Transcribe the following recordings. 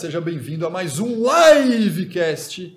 seja bem-vindo a mais um Livecast.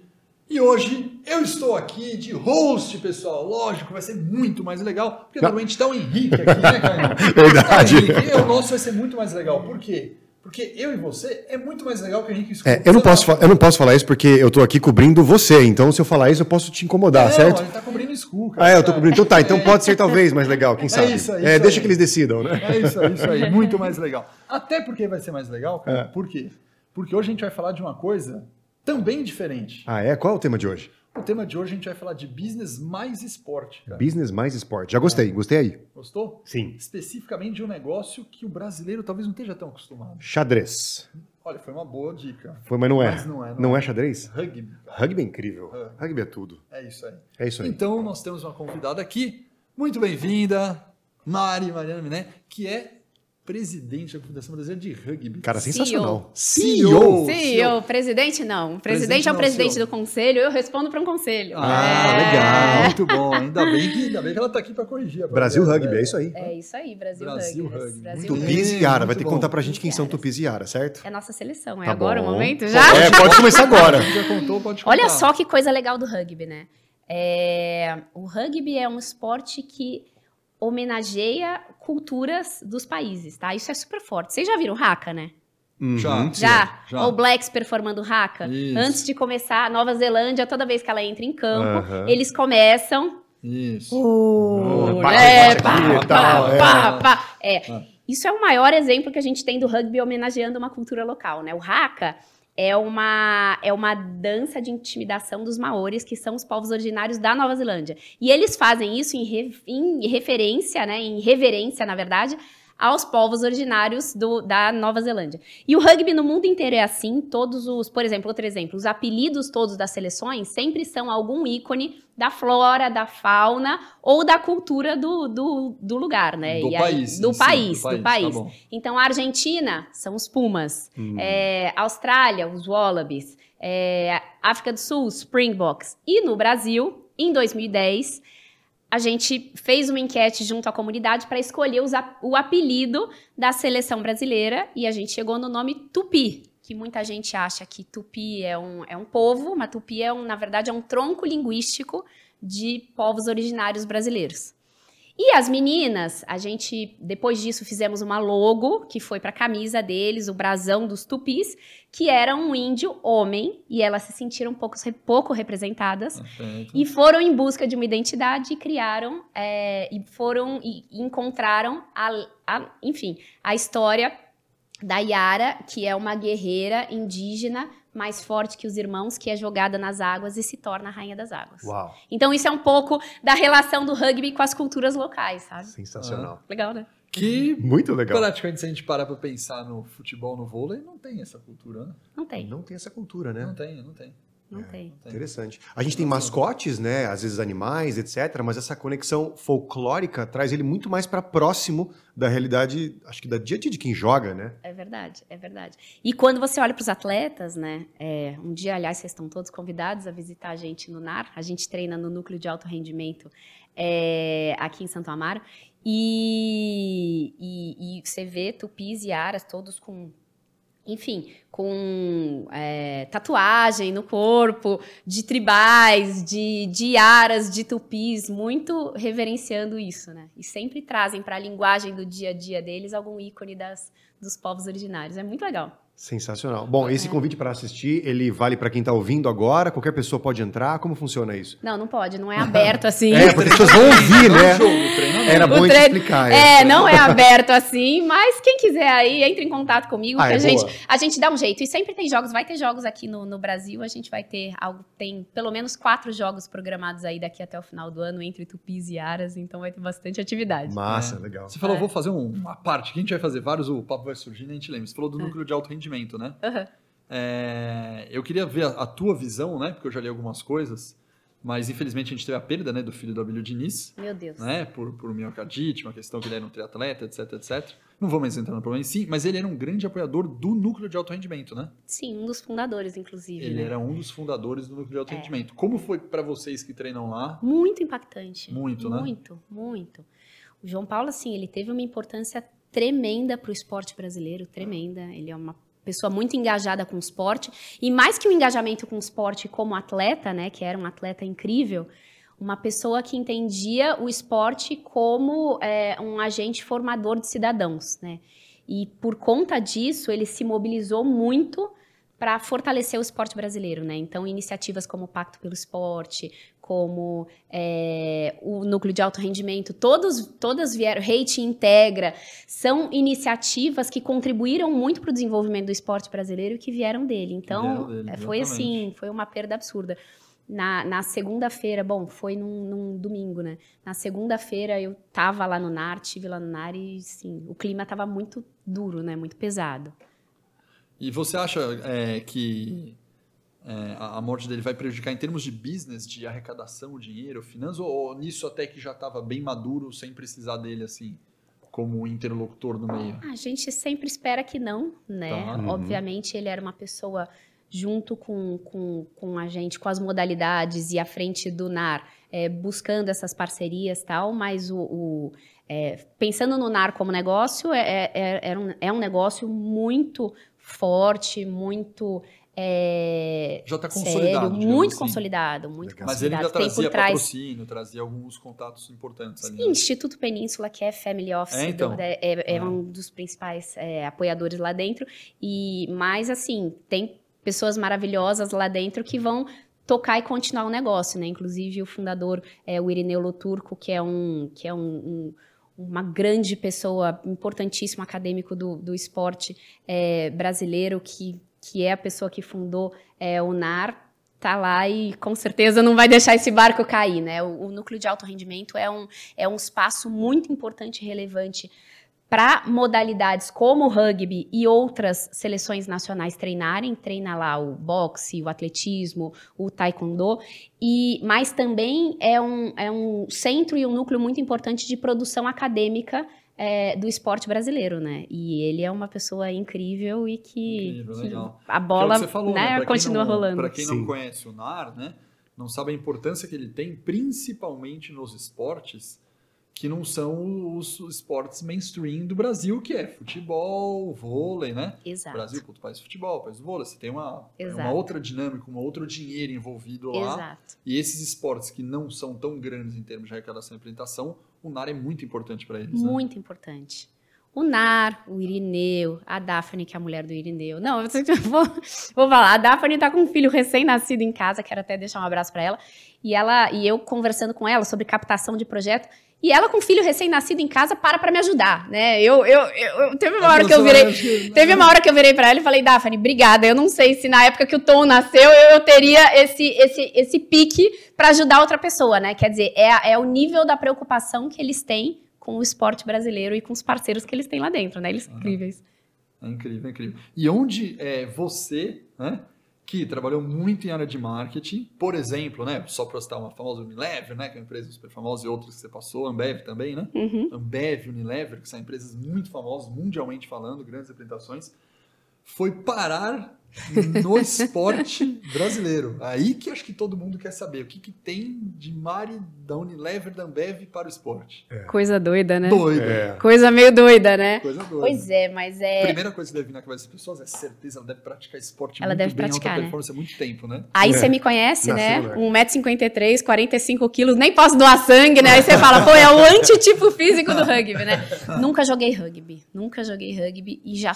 E hoje eu estou aqui de host, pessoal. Lógico, vai ser muito mais legal, porque Não. normalmente está o Henrique aqui, né, Caio? Verdade. Está o nosso vai ser muito mais legal. Por quê? Porque eu e você é muito mais legal que o Henrique escuta. É, eu, não posso, eu não posso falar isso porque eu tô aqui cobrindo você, então se eu falar isso eu posso te incomodar, não, certo? Ele tá cobrindo School, cara. Ah, é, eu tô cobrindo. Então tá, então pode ser talvez mais legal, quem sabe? isso aí, É, isso deixa aí. que eles decidam, né? É isso aí, isso aí. Muito mais legal. Até porque vai ser mais legal, cara. É. Por quê? Porque hoje a gente vai falar de uma coisa também diferente. Ah, é? Qual é o tema de hoje? O tema de hoje a gente vai falar de business mais esporte, cara. Business mais esporte. Já gostei, gostei aí. Gostou? Sim. Especificamente de um negócio que o brasileiro talvez não esteja tão acostumado. Xadrez. Olha, foi uma boa dica. Foi, mas não é. Mas não é, não Não é. é xadrez? Rugby. Rugby é incrível. É. Rugby é tudo. É isso aí. É isso aí. Então, nós temos uma convidada aqui, muito bem-vinda, Mari Mariana Miné, que é presidente da Fundação Brasileira de Rugby. Cara, CEO. sensacional. CEO. CEO, presidente não. O presidente Presidente é o presidente CEO. do conselho, eu respondo para um conselho. Ah, É. legal, muito bom. Ainda bem que, ainda bem que ela está aqui para corrigir. a Brasil Rugby, é isso aí. É isso aí, Brasil, Brasil Rugby. Rugby. Brasil. Tupis e Yara, vai ter que contar pra gente quem são. Tupis e Yara, certo? É a nossa seleção, é Tá agora bom. o momento É, já? pode começar agora. Já contou, pode contar. Olha só que coisa legal do rugby, né? É, o rugby é um esporte que homenageia culturas dos países, tá? Isso é super forte. Vocês já viram haka, né? Uhum. Já. Já? já. All Blacks performando haka? Isso. Antes de começar, Nova Zelândia, toda vez que ela entra em campo, Aham. eles começam Isso. Uh, bate, né? bate Pá, é. pá, pá. É. Ah. Isso é o maior exemplo que a gente tem do rugby homenageando uma cultura local, né? O haka é uma, é uma dança de intimidação dos maores, que são os povos originários da Nova Zelândia. E eles fazem isso em, re- em referência, né? Em reverência, na verdade, aos povos originários do- da Nova Zelândia. E o rugby no mundo inteiro é assim, todos os, por exemplo, outro exemplo, os apelidos todos das seleções sempre são algum ícone da flora, da fauna ou da cultura do, do, do lugar, né? Do aí- país. do em si, país, do tá país. bom. Então, a Argentina são os Pumas, Hum. é, Austrália, os Wallabies, é, África do Sul, os Springboks. E no Brasil, em 2010, a gente fez uma enquete junto à comunidade para escolher o apelido da seleção brasileira e a gente chegou no nome Tupi, que muita gente acha que Tupi é um, é um povo, mas Tupi é um, na verdade é um tronco linguístico de povos originários brasileiros. E as meninas, a gente, depois disso, fizemos uma logo que foi para a camisa deles, o brasão dos tupis, que era um índio homem, e elas se sentiram um pouco, pouco representadas. Perfeito. E foram em busca de uma identidade e criaram, é, e foram e encontraram, a, a- enfim, a história da Yara, que é uma guerreira indígena mais forte que os irmãos, que é jogada nas águas e se torna a rainha das águas. Uau, Então isso é um pouco da relação do rugby com as culturas locais, sabe? sensacional. Legal, né? Que Muito legal. praticamente se a gente parar para pensar no futebol, no vôlei, não tem essa cultura, né? Não tem, Não tem essa cultura, né? Não tem, não tem. não tem. não tem. Interessante. A gente tem mascotes, né? Às vezes animais, etc. Mas essa conexão folclórica traz ele muito mais para próximo da realidade, acho que da dia a dia de quem joga, né? É verdade, é verdade. E quando você olha para os atletas, né? é, um dia, aliás, vocês estão todos convidados a visitar a gente no NAR. A gente treina no núcleo de alto rendimento é, aqui em Santo Amaro. E, e- e você vê tupis e aras todos com. Enfim, com é, tatuagem no corpo, de tribais, de, de aras, de tupis, muito reverenciando isso, né? E sempre trazem para a linguagem do dia a dia deles algum ícone das, dos povos originários. É muito legal. Sensacional. Bom, esse convite para assistir, ele vale para quem está ouvindo agora? Qualquer pessoa pode entrar? Como funciona isso? Não, não pode, não é aberto assim. É, porque as pessoas vão ouvir, né? Era bom gente treino- explicar. É, não é aberto assim, mas quem quiser aí, entre em contato comigo, Ah, que é a, gente, a gente dá um jeito. E sempre tem jogos, vai ter jogos aqui no, no Brasil, a gente vai ter algo, tem pelo menos quatro jogos programados aí daqui até o final do ano, entre tupis e aras, então vai ter bastante atividade. Massa, É. legal. Você falou, É. vou fazer um- uma parte, que a gente vai fazer vários, o papo vai surgindo e a gente lembra. Você falou É. do núcleo de alto rendimento, né? Aham. É, eu queria ver a, a tua visão, né? Porque eu já li algumas coisas, mas infelizmente a gente teve a perda né, do filho do Abílio Diniz, Meu Deus. né? Por, por miocardite, uma questão que ele era um triatleta, etc, etc. Não vou mais entrar no problema em si, mas ele era um grande apoiador do núcleo de alto rendimento, né? Sim, um dos fundadores, inclusive. Ele né? era um dos fundadores do núcleo de alto É. rendimento. Como foi para vocês que treinam lá? Muito impactante. Muito, né? Muito, muito. O João Paulo, assim, ele teve uma importância tremenda para o esporte brasileiro, tremenda. Ele é uma pessoa muito engajada com o esporte. E mais que o engajamento com o esporte como atleta, né? Que era um atleta incrível, uma pessoa que entendia o esporte como é, um agente formador de cidadãos, né? E por conta disso, ele se mobilizou muito para fortalecer o esporte brasileiro, né? Então, iniciativas como o Pacto pelo Esporte, como é, o núcleo de alto rendimento, todos, todas vieram, Rate Integra, são iniciativas que contribuíram muito para o desenvolvimento do esporte brasileiro e que vieram dele. Então, dele, foi assim, foi uma perda absurda. Na, na segunda-feira, bom, foi num, num, domingo, né? Na segunda-feira eu tava lá no NAR, tive lá no NAR e, sim, o clima tava muito duro, né? Muito pesado. E você acha é, que é, a morte dele vai prejudicar em termos de business, de arrecadação, dinheiro, finanças, ou, ou nisso até que já estava bem maduro, sem precisar dele assim, como interlocutor no meio? A gente sempre espera que não, né? Tá. Uhum. Obviamente ele era uma pessoa junto com, com, com a gente, com as modalidades e à frente do NAR, é, buscando essas parcerias tal, mas o, o é, pensando no NAR como negócio, é, é, é, um, é um negócio muito forte, muito é, já está consolidado. Sério, muito assim. consolidado, muito Legal. Mas ele ainda trazia patrocínio, trazia alguns contatos importantes ali. Sim, né? Instituto Península, que é Family Office, é, então. do, é, é, é, um dos principais é, apoiadores lá dentro. E mais assim, tem pessoas maravilhosas lá dentro que vão tocar e continuar o negócio, né? Inclusive o fundador é o Irineu Loturco, que é um que é um, um uma grande pessoa, importantíssimo acadêmico do, do esporte é, brasileiro, que, que é a pessoa que fundou é, o NAR, tá lá e com certeza não vai deixar esse barco cair, né? O, o núcleo de alto rendimento é um, é um espaço muito importante e relevante para modalidades como o rugby e outras seleções nacionais treinarem, treina lá o boxe, o atletismo, o taekwondo, e mas também é um, é um centro e um núcleo muito importante de produção acadêmica é, do esporte brasileiro, né? E ele é uma pessoa incrível e que, incrível, que a bola que é falou, né, né? continua não, rolando. Para quem Sim. não conhece o NAR, né? Não sabe a importância que ele tem, principalmente nos esportes que não são os esportes mainstream do Brasil, que é futebol, vôlei, né? Exato. Brasil, puto, país de futebol, país do vôlei. Você tem uma, uma outra dinâmica, um outro dinheiro envolvido lá. Exato. E esses esportes que não são tão grandes em termos de arrecadação e apresentação, o NAR é muito importante para eles. Né? Muito né? importante. O Nar, o Irineu, a Daphne, que é a mulher do Irineu. Não, eu vou, vou falar. A Daphne tá com um filho recém-nascido em casa, quero até deixar um abraço para ela. E ela e eu conversando com ela sobre captação de projeto. E ela com filho recém-nascido em casa para para me ajudar, né? Eu, eu, eu, teve uma hora que eu virei, teve uma hora que eu virei para ela e falei, Daphne, obrigada. Eu não sei se na época que o Tom nasceu eu, eu teria esse esse esse pique para ajudar outra pessoa, né? Quer dizer, é, é o nível da preocupação que eles têm com o esporte brasileiro e com os parceiros que eles têm lá dentro, né? Eles são uhum. incríveis. É incrível, é incrível. E onde é você, né? Que trabalhou muito em área de marketing, por exemplo, né, só para citar uma famosa Unilever, né, que é uma empresa super famosa, e outras que você passou, Ambev também, né? Uhum. Ambev, Unilever, que são empresas muito famosas, mundialmente falando, grandes apresentações, foi parar no esporte brasileiro. Aí que acho que todo mundo quer saber o que, que tem de Mari da Unilever da Ambev para o esporte. É. Coisa doida, né? Doida. É. Coisa meio doida, né? Coisa doida. Pois é, mas é. A primeira coisa que deve vir na cabeça das pessoas é certeza, ela deve praticar esporte ela muito deve bem, praticar, alta né? performance há muito tempo, né? Aí é. você me conhece, né? 1,53m, 45 quilos, nem posso doar sangue, né? Aí você fala, pô, é o antitipo físico do rugby, né? nunca joguei rugby, nunca joguei rugby e já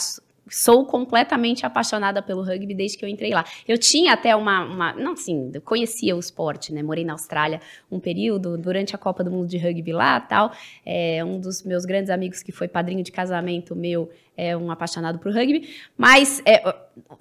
sou completamente apaixonada pelo rugby desde que eu entrei lá. Eu tinha até uma, uma não eu conhecia o esporte, né? Morei na Austrália um período durante a Copa do Mundo de rugby lá, tal. É, um dos meus grandes amigos que foi padrinho de casamento meu é um apaixonado por rugby, mas é,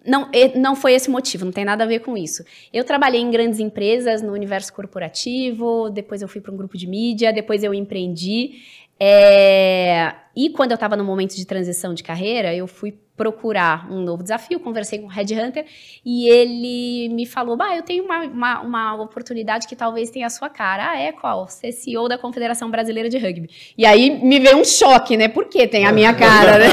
não, não foi esse motivo, não tem nada a ver com isso. Eu trabalhei em grandes empresas no universo corporativo, depois eu fui para um grupo de mídia, depois eu empreendi. É, e quando eu estava no momento de transição de carreira, eu fui procurar um novo desafio, conversei com o Red Hunter e ele me falou, bah, eu tenho uma, uma, uma, oportunidade que talvez tenha a sua cara. Ah, é qual? Ser CEO da Confederação Brasileira de Rugby. E aí me veio um choque, né? Por que tem a minha cara, né?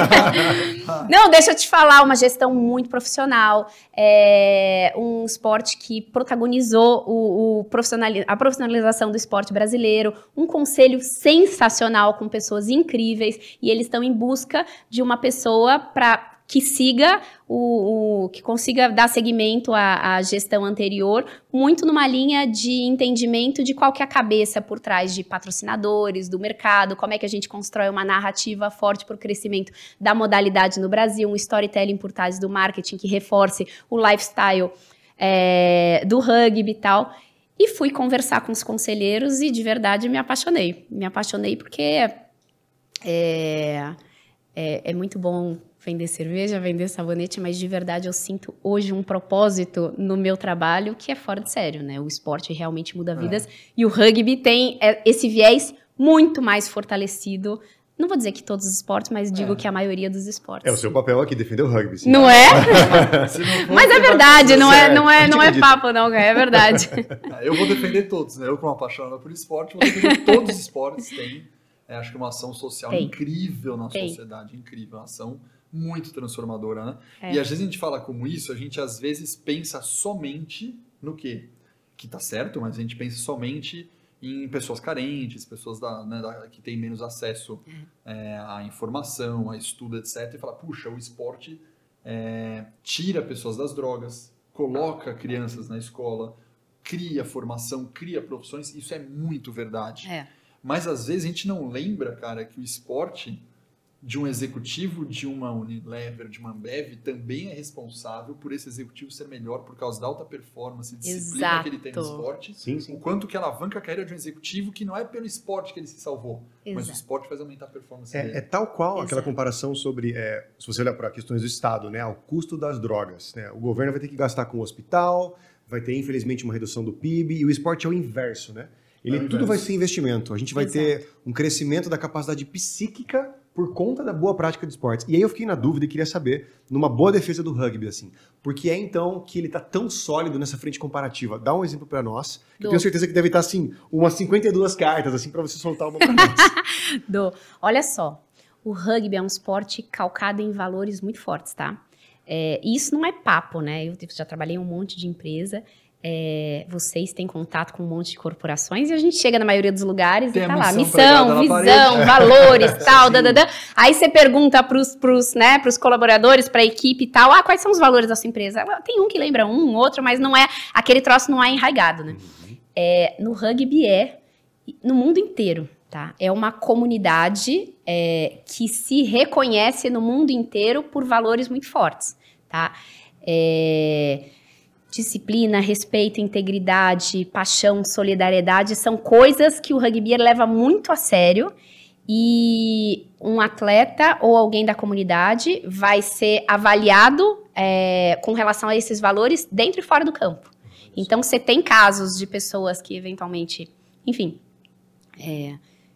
Não, deixa eu te falar, uma gestão muito profissional, é, um esporte que protagonizou o, o profissionali a profissionalização do esporte brasileiro, um conselho sensacional com pessoas incríveis e eles estão em busca de uma pessoa para que siga o, o, que consiga dar seguimento à, à, gestão anterior, muito numa linha de entendimento de qual que é a cabeça por trás de patrocinadores, do mercado, como é que a gente constrói uma narrativa forte para o crescimento da modalidade no Brasil, um storytelling por trás do marketing que reforce o lifestyle é, do rugby e tal. E fui conversar com os conselheiros e de verdade me apaixonei. Me apaixonei porque é, é, é muito bom vender cerveja, vender sabonete, mas de verdade eu sinto hoje um propósito no meu trabalho que é fora de sério, né? O esporte realmente muda vidas é. e o rugby tem é, esse viés muito mais fortalecido. Não vou dizer que todos os esportes, mas digo é. que a maioria dos esportes. É o seu papel aqui defender o rugby. Sim. Não é? não mas é verdade, não é, não é, não é papo não, é verdade. eu vou defender todos, né? Eu como apaixonado por esporte, vou defender todos os esportes tem. É, acho que é uma ação social tem. incrível na tem. sociedade, incrível, uma ação muito transformadora, né? É. E às vezes a gente fala como isso, a gente às vezes pensa somente no quê? Que tá certo, mas a gente pensa somente em pessoas carentes, pessoas da, né, da, que têm menos acesso é. É, à informação, a estudo, etc. E fala, puxa, o esporte é, tira pessoas das drogas, coloca crianças na escola, cria formação, cria profissões. Isso é muito verdade. É. Mas às vezes a gente não lembra, cara, que o esporte de um executivo de uma Unilever, de uma Ambev, também é responsável por esse executivo ser melhor por causa da alta performance, disciplina Exato. que ele tem no esporte. Sim, sim. O quanto que alavanca a carreira de um executivo que não é pelo esporte que ele se salvou, Exato. mas o esporte faz aumentar a performance é, dele. É tal qual Exato. aquela comparação sobre, é, se você olhar para questões do Estado, né, o custo das drogas. Né? O governo vai ter que gastar com o hospital, vai ter, infelizmente, uma redução do PIB, e o esporte é o inverso, né? Ele, é tudo vai ser investimento. A gente vai ter um crescimento da capacidade psíquica por conta da boa prática de esportes. E aí eu fiquei na dúvida e queria saber, numa boa defesa do rugby, assim, por que é então que ele está tão sólido nessa frente comparativa? Dá um exemplo para nós. Que eu tenho certeza que deve estar, assim, umas 52 cartas, assim, para você soltar uma para nós. Do. Olha só, o rugby é um esporte calcado em valores muito fortes, tá? É, isso não é papo, né? Eu já trabalhei em um monte de empresa é, vocês têm contato com um monte de corporações e a gente chega na maioria dos lugares Tem e tá lá, missão, visão, valores, tal, da, da, da. Aí você pergunta pros, pros, né, pros colaboradores, pra equipe e tal, ah, quais são os valores da sua empresa? Tem um que lembra um, outro, mas não é, aquele troço não é enraigado, né? Uhum. É, no rugby é, no mundo inteiro, tá? É uma comunidade é, que se reconhece no mundo inteiro por valores muito fortes, tá? É disciplina, respeito, integridade, paixão, solidariedade são coisas que o rugby leva muito a sério e um atleta ou alguém da comunidade vai ser avaliado é, com relação a esses valores dentro e fora do campo. Então, você tem casos de pessoas que eventualmente, enfim, é,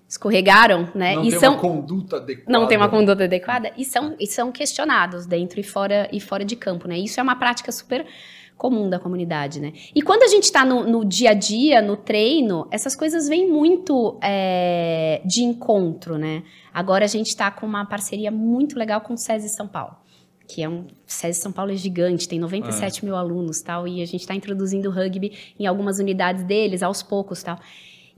escorregaram, né? Não e tem são, uma conduta adequada. Não tem uma conduta adequada e são, e são questionados dentro e fora, e fora de campo, né? Isso é uma prática super comum da comunidade, né? E quando a gente está no, no, dia a dia, no treino, essas coisas vêm muito é, de encontro, né? Agora a gente está com uma parceria muito legal com o SESI São Paulo, que é um SESI São Paulo é gigante, tem 97 é. mil alunos, tal, e a gente está introduzindo rugby em algumas unidades deles aos poucos, tal.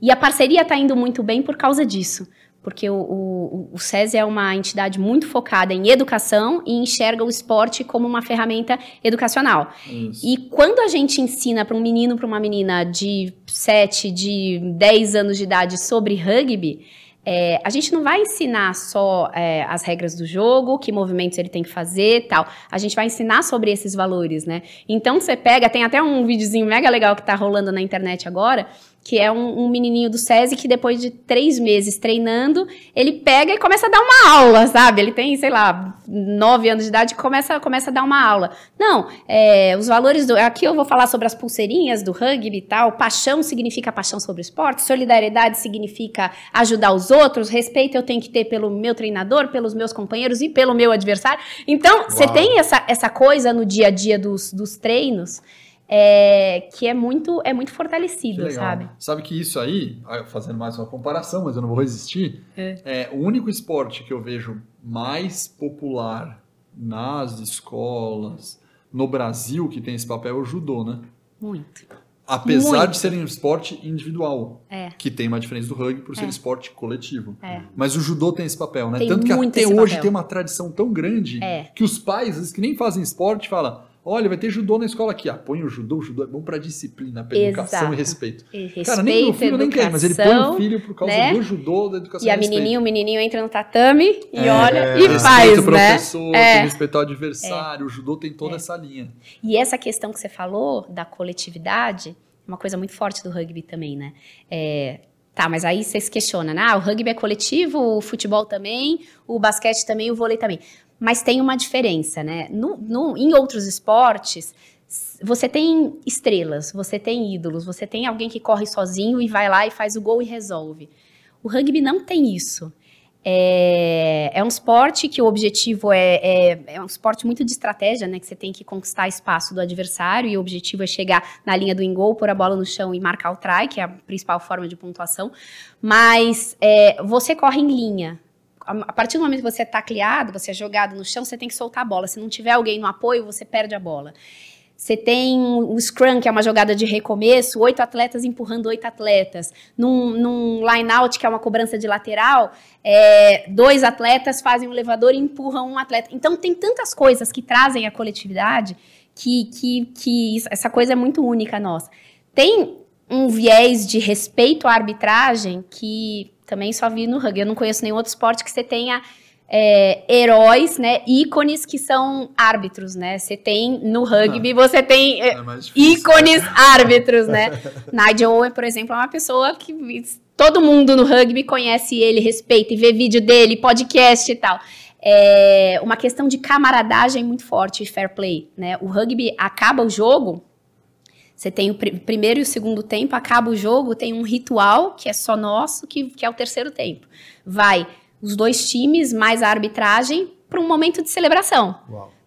E a parceria está indo muito bem por causa disso porque o, o, o SESI é uma entidade muito focada em educação e enxerga o esporte como uma ferramenta educacional. Isso. E quando a gente ensina para um menino, para uma menina de 7, de 10 anos de idade sobre rugby, é, a gente não vai ensinar só é, as regras do jogo, que movimentos ele tem que fazer tal. A gente vai ensinar sobre esses valores, né? Então você pega, tem até um videozinho mega legal que tá rolando na internet agora, que é um, um, menininho do SESI que depois de três meses treinando, ele pega e começa a dar uma aula, sabe? Ele tem, sei lá, nove anos de idade e começa, começa a dar uma aula. Não, é, os valores do... Aqui eu vou falar sobre as pulseirinhas do rugby e tal. Paixão significa paixão sobre o esporte. Solidariedade significa ajudar os outros. Respeito eu tenho que ter pelo meu treinador, pelos meus companheiros e pelo meu adversário. Então, você tem essa, essa coisa no dia a dia dos, dos treinos é, que é muito, é muito fortalecido, sabe? Sabe que isso aí, ah, fazendo mais uma comparação, mas eu não vou resistir, é. é o único esporte que eu vejo mais popular nas escolas, no Brasil, que tem esse papel é o judô, né? Muito. Apesar Muito. de serem um esporte individual, É. que tem uma diferença do rugby por ser É. esporte coletivo. É. Mas o judô tem esse papel, né? Tem Tanto que até hoje papel. tem uma tradição tão grande É. que os pais, às vezes, que nem fazem esporte, falam: olha, vai ter judô na escola aqui. Ah, põe o judô, o judô é bom pra disciplina, pra educação Exato. e respeito. E Respeito, Cara, nem meu filho nem quer, mas ele põe o educação, filho por causa né? do judô, da educação E a e respeito. menininha, o menininho entra no tatame e É, olha e respeita faz, o né? professor, É. tem que respeitar o adversário, o judô tem toda É. essa linha. E essa questão que você falou da coletividade, é uma coisa muito forte do rugby também, né? É, tá, mas aí você se questiona, né? Ah, o rugby é coletivo, o futebol também, o basquete também, o vôlei também. Mas tem uma diferença, né? No, no- em outros esportes, você tem estrelas, você tem ídolos, você tem alguém que corre sozinho e vai lá e faz o gol e resolve. O rugby não tem isso. É, é um esporte que o objetivo é, é, é um esporte muito de estratégia, né? Que você tem que conquistar espaço do adversário e o objetivo é chegar na linha do engol, pôr a bola no chão e marcar o try, que é a principal forma de pontuação. Mas é, você corre em linha. A partir do momento que você é tacleado, você é jogado no chão, você tem que soltar a bola. Se não tiver alguém no apoio, você perde a bola. Você tem o scrum, que é uma jogada de recomeço, oito atletas empurrando oito atletas. Num, num line-out, que é uma cobrança de lateral, é, dois atletas fazem um elevador e empurram um atleta. Então, tem tantas coisas que trazem a coletividade que, que, que essa coisa é muito única nossa. Tem um viés de respeito à arbitragem que também só vi no rugby. Eu não conheço nenhum outro esporte que você tenha é, heróis, né, ícones que são árbitros, né? Você tem no rugby, você tem é, É difícil. ícones árbitros, né? Nigel Owen, por exemplo, é uma pessoa que todo mundo no rugby conhece ele, respeita e vê vídeo dele, podcast e tal. É uma questão de camaradagem muito forte e fair play, né? O rugby acaba o jogo, você tem o pri- primeiro e o segundo tempo, acaba o jogo, tem um ritual que é só nosso, que, que é o terceiro tempo. Vai os dois times mais a arbitragem para um momento de celebração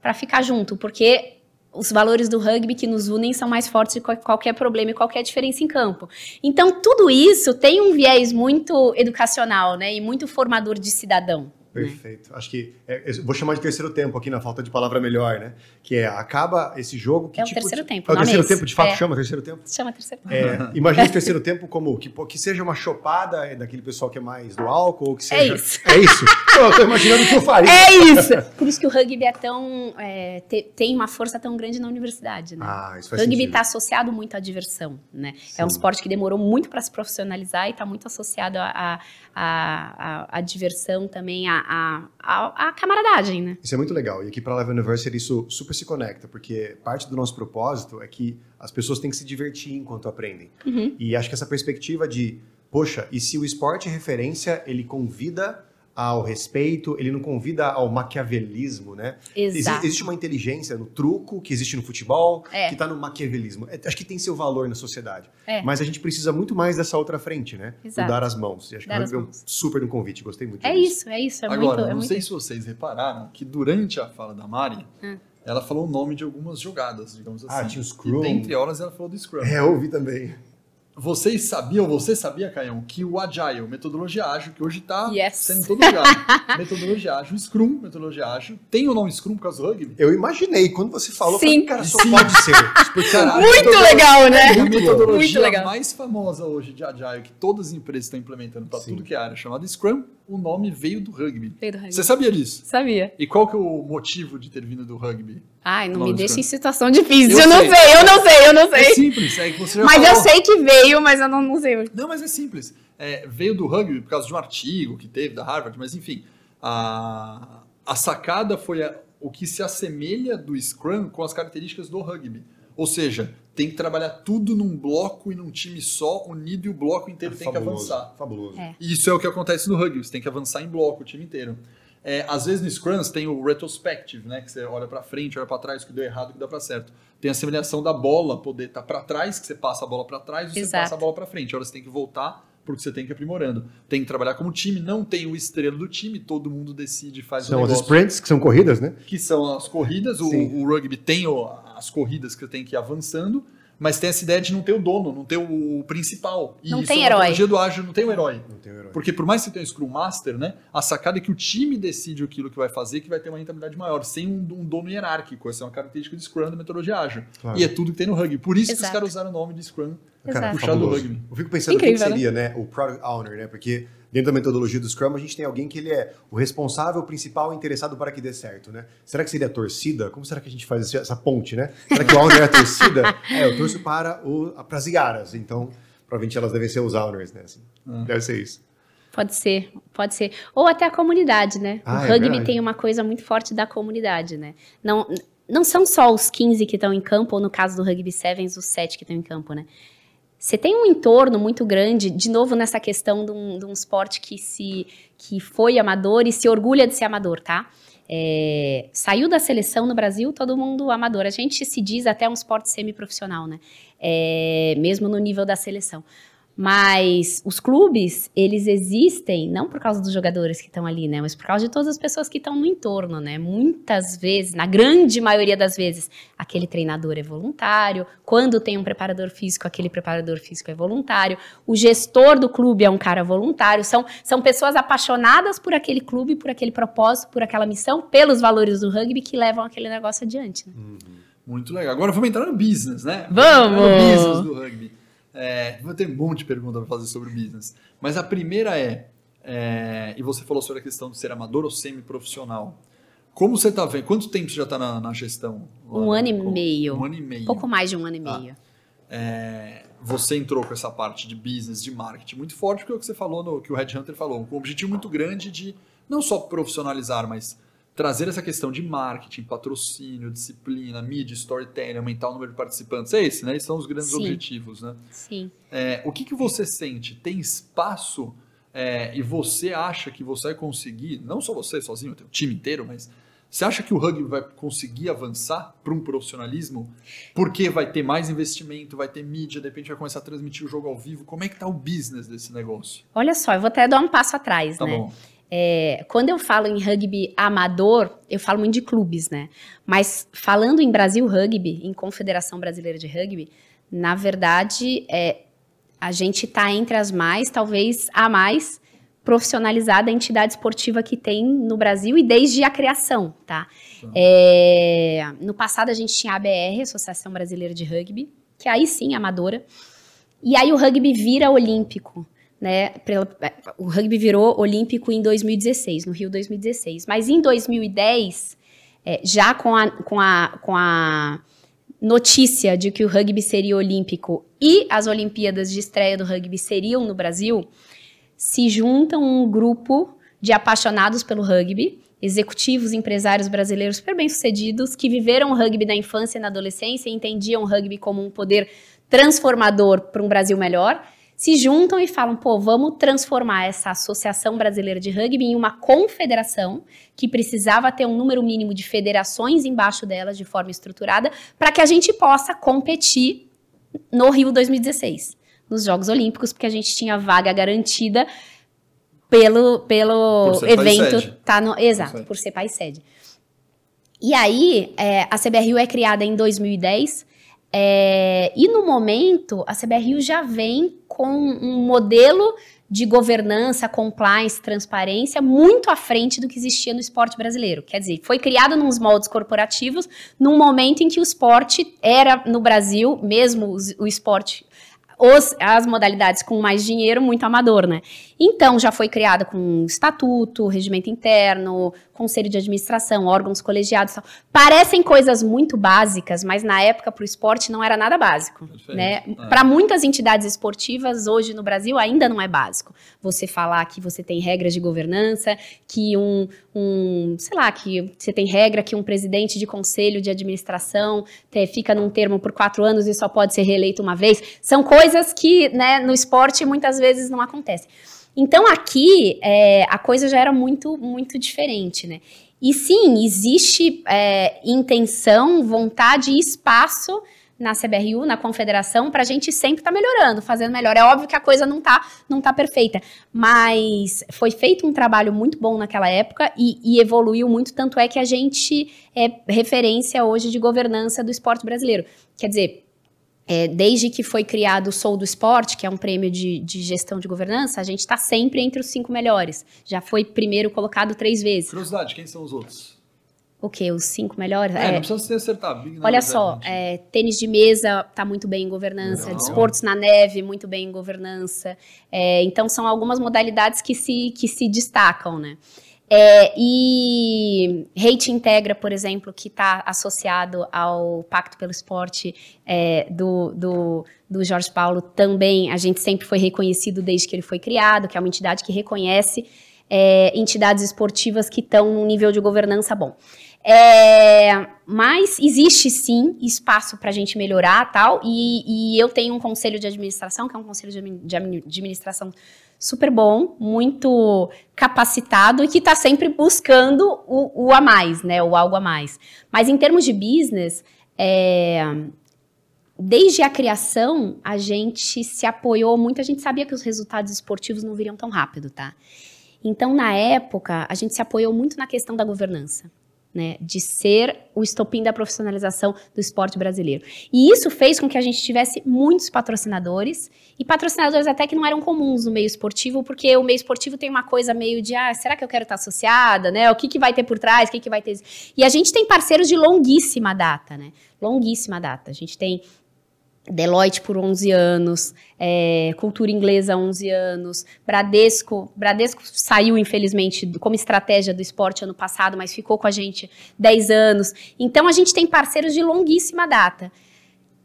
para ficar junto, porque os valores do rugby que nos unem são mais fortes de qual- qualquer problema e qualquer diferença em campo. Então, tudo isso tem um viés muito educacional, né? E muito formador de cidadão. Perfeito. Acho que é, vou chamar de terceiro tempo aqui na falta de palavra melhor, né? Que é acaba esse jogo que É o tipo terceiro de- tempo, É o é terceiro tempo, de fato É. chama terceiro tempo. Chama terceiro. É, imagina esse terceiro tempo como que, que seja uma chopada é, daquele pessoal que é mais do álcool, ou que É seja. isso. É isso. Eu tô imaginando o que eu faria. É isso! Por isso que o rugby é tão. é, te- tem uma força tão grande na universidade, né? Ah, isso O faz rugby sentido. está associado muito à diversão, né? É um Sim. esporte que demorou muito para se profissionalizar e está muito associado à à- à- à diversão também, à, à- à camaradagem, né? Isso é muito legal. E aqui para a Live University isso super se conecta, porque parte do nosso propósito é que as pessoas têm que se divertir enquanto aprendem. Uhum. E acho que essa perspectiva de, poxa, e se o esporte é referência, ele convida ao respeito, ele não convida ao maquiavelismo, né? Exato. existe uma inteligência no truco que existe no futebol, É. que está no maquiavelismo. É, acho que tem seu valor na sociedade. É. Mas a gente precisa muito mais dessa outra frente, né? Exato. Do dar as mãos. E acho Dar que é um super um convite. Gostei muito É disso. isso, é isso. É Agora, muito. É não muito... sei se vocês repararam que durante a fala da Mari, Hum. ela falou o nome de algumas jogadas, digamos assim. Ah, tinha o Scrum. E dentre elas ela falou do Scrum. É, eu ouvi também. Vocês sabiam, você sabia, Caião, que o Agile, metodologia ágil, que hoje está Yes. sendo todo lugar, metodologia ágil, Scrum, metodologia ágil, tem o nome Scrum por causa do rugby? Eu imaginei, quando você falou, Sim. falei, cara, só Sim. pode ser. Porque, cara, a Muito legal, né? A Muito metodologia legal. mais famosa hoje de Agile, que todas as empresas estão implementando para tudo que é área, chamada Scrum, o nome veio do rugby. Veio do rugby. Você sabia disso? Sabia. E qual que é o motivo de ter vindo do rugby? Ai, não me deixa em situação difícil. Eu Eu, não sei. sei, eu não sei, eu não É sei. simples, é que você já mas eu falou. sei que veio, mas eu não, não sei. Não, mas é simples. É, veio do rugby por causa de um artigo que teve da Harvard, mas enfim. A, a sacada foi a- o que se assemelha do Scrum com as características do rugby. Ou seja, tem que trabalhar tudo num bloco e num time só, unido, e o bloco inteiro tem que fabuloso, avançar. Fabuloso. É. E isso é o que acontece no rugby, você tem que avançar em bloco o time inteiro. É, às vezes no Scrum você tem o retrospective, né, que você olha pra frente, olha pra trás, o que deu errado, o que dá pra certo. Tem a semelhança da bola poder estar pra trás, que você passa a bola pra trás e você passa a bola pra frente. Agora você tem que voltar porque você tem que ir aprimorando. Tem que trabalhar como time, não tem o estrela do time, todo mundo decide, faz São o as negócio. sprints, que são corridas, né? Que são as corridas, o, o rugby tem as corridas que você tem que ir avançando, Mas tem essa ideia de não ter o dono, não ter o principal. E Não isso tem é herói. metodologia do ágil, não tem o herói. Não tem um herói. Porque por mais que você tenha um Scrum Master, né? A sacada é que o time decide aquilo que vai fazer que vai ter uma rentabilidade maior, sem um, um dono hierárquico. Essa é uma característica de Scrum da metodologia ágil. Claro. E é tudo que tem no rugby. Por isso que os Exato. caras usaram o nome de Scrum. Cara, Exato. Puxado do rugby. Eu fico pensando Incrível, quem que seria, né? O Product Owner, né? Porque dentro da metodologia do Scrum, a gente tem alguém que ele é o responsável principal e interessado para que dê certo, né? Será que seria a torcida? Como será que a gente faz essa ponte, né? Será que o owner é a torcida? É, eu torço para, o, para as Iaras, então provavelmente elas devem ser os owners, né? Assim, Ah. Deve ser isso. Pode ser, pode ser. Ou até a comunidade, né? Ah, o é rugby verdade. tem uma coisa muito forte da comunidade, né? Não, não são só os 15 que estão em campo, ou no caso do Rugby Sevens, os 7 que estão em campo, né? Você tem um entorno muito grande, de novo nessa questão de um, de um esporte que, se, que foi amador e se orgulha de ser amador, tá? É, saiu da seleção no Brasil, todo mundo amador. A gente se diz até um esporte semiprofissional, né? É, mesmo no nível da seleção. Mas os clubes, eles existem não por causa dos jogadores que estão ali, né? Mas por causa de todas as pessoas que estão no entorno, né? Muitas vezes, na grande maioria das vezes, aquele treinador é voluntário. Quando tem um preparador físico, aquele preparador físico é voluntário. O gestor do clube é um cara voluntário. São, são pessoas apaixonadas por aquele clube, por aquele propósito, por aquela missão, pelos valores do rugby que levam aquele negócio adiante. Né? Muito legal. Agora vamos entrar no business, né? Vamos! No business do rugby. É, vou ter um monte de perguntas para fazer sobre business. Mas a primeira é, é, e você falou sobre a questão de ser amador ou semi-profissional. Como você está vendo? Quanto tempo você já está na, na gestão? Um ano e meio. Um ano e meio. Pouco mais de um ano e Ah. meio. É, você entrou com essa parte de business, de marketing muito forte, porque é o que você falou, no, que o Red Hunter falou, com um objetivo muito grande de não só profissionalizar, mas trazer essa questão de marketing, patrocínio, disciplina, mídia, storytelling, aumentar o número de participantes. É esse, né? Esses são os grandes Sim. objetivos, né? Sim. É, o que, que você sente? Tem espaço é, e você acha que você vai conseguir, não só você sozinho, o time inteiro, mas você acha que o rugby vai conseguir avançar para um profissionalismo? Porque vai ter mais investimento, vai ter mídia, de repente vai começar a transmitir o jogo ao vivo. Como é que tá o business desse negócio? Olha só, eu vou até dar um passo atrás, Tá né? bom. É, quando eu falo em rugby amador, eu falo muito de clubes, né? Mas falando em Brasil Rugby, em Confederação Brasileira de Rugby, na verdade, é, a gente está entre as mais, talvez a mais profissionalizada entidade esportiva que tem no Brasil e desde a criação, tá? Tá. É, no passado a gente tinha a ABR, Associação Brasileira de Rugby, que aí sim é amadora. E aí o rugby vira olímpico, né? Pela- O rugby virou olímpico em 2016, no Rio 2016. Mas em 2010, é, já com a, com, a, com a notícia de que o rugby seria olímpico e as Olimpíadas de estreia do rugby seriam no Brasil, se juntam um grupo de apaixonados pelo rugby, executivos, empresários brasileiros super bem-sucedidos, que viveram o rugby na infância e na adolescência e entendiam o rugby como um poder transformador para um Brasil melhor, se juntam e falam, pô, vamos transformar essa Associação Brasileira de Rugby em uma confederação que precisava ter um número mínimo de federações embaixo delas de forma estruturada para que a gente possa competir no Rio 2016, nos Jogos Olímpicos, porque a gente tinha vaga garantida pelo, pelo Por evento. Tá no, exato, sede. por ser país sede. E aí, é, a CBRU é criada em 2010, é, e no momento, a CBRU já vem com um modelo de governança, compliance, transparência muito à frente do que existia no esporte brasileiro. Quer dizer, foi criado nos moldes corporativos num momento em que o esporte era, no Brasil, mesmo o esporte os- as modalidades com mais dinheiro, muito amador, né? Então, já foi criada com estatuto, regimento interno, conselho de administração, órgãos colegiados. tal. Parecem coisas muito básicas, mas na época para o esporte não era nada básico, Perfeito. né? É. Para muitas entidades esportivas hoje no Brasil ainda não é básico. Você falar que você tem regras de governança, que um, um sei lá, que você tem regra que um presidente de conselho de administração te- fica num termo por quatro anos e só pode ser reeleito uma vez. São coisas que, né, no esporte muitas vezes não acontecem. Então aqui é, a coisa já era muito, muito diferente, né? E sim, existe é, intenção, vontade e espaço na CBRU, na confederação, para a gente sempre estar melhorando, fazendo melhor. É óbvio que a coisa não tá, não tá perfeita, mas foi feito um trabalho muito bom naquela época e, e evoluiu muito, tanto é que a gente é referência hoje de governança do esporte brasileiro. Quer dizer, é, desde que foi criado o Sou do Esporte, que é um prêmio de, de gestão de governança, a gente está sempre entre os cinco melhores. Já foi primeiro colocado três vezes. Curiosidade, quem são os outros? O quê? Os cinco melhores? É, não precisa se acertar. Olha number, só, é, tênis de mesa está muito bem em governança, Legal. desportos na neve, muito bem em governança. É, então, são algumas modalidades que se, que se destacam, né? É, e Rate Integra, por exemplo, que está associado ao Pacto pelo Esporte é, do, do, do Jorge Paulo, também a gente sempre foi reconhecido desde que ele foi criado, que é uma entidade que reconhece é, entidades esportivas que estão num nível de governança bom. É, mas existe sim espaço para a gente melhorar tal, e, e eu tenho um conselho de administração, que é um conselho de de administração super bom, muito capacitado e que está sempre buscando o, o a mais, né? O algo a mais. Mas em termos de business, é, desde a criação, a gente se apoiou muito, a gente sabia que os resultados esportivos não viriam tão rápido, tá? Então, na época, a gente se apoiou muito na questão da governança. Né, de ser o estopim da profissionalização do esporte brasileiro. E isso fez com que a gente tivesse muitos patrocinadores, e patrocinadores até que não eram comuns no meio esportivo, porque o meio esportivo tem uma coisa meio de, ah, será que eu quero estar associada, né? O que, que vai ter por trás, o que, que vai ter... E a gente tem parceiros de longuíssima data, né? Longuíssima data. A gente tem Deloitte por 11 anos, é, Cultura Inglesa 11 anos, Bradesco, Bradesco saiu infelizmente como estratégia do esporte ano passado, mas ficou com a gente 10 anos. Então a gente tem parceiros de longuíssima data.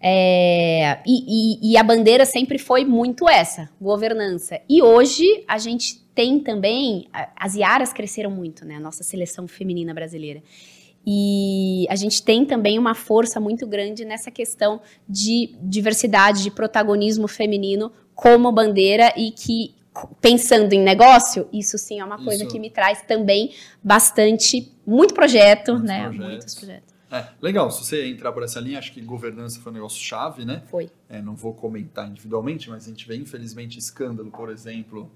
É, e, e- e a bandeira sempre foi muito essa, governança. E hoje a gente tem também, as Iaras cresceram muito, né? A nossa seleção feminina brasileira. E a gente tem também uma força muito grande nessa questão de diversidade, de protagonismo feminino como bandeira e que, pensando em negócio, isso sim é uma coisa Isso. que me traz também bastante, muito projeto, Muitos né? projetos. Muitos projetos. É, legal, se você entrar por essa linha, acho que governança foi um negócio chave, né? Foi. É, não vou comentar individualmente, mas a gente vê, infelizmente, escândalo, por exemplo.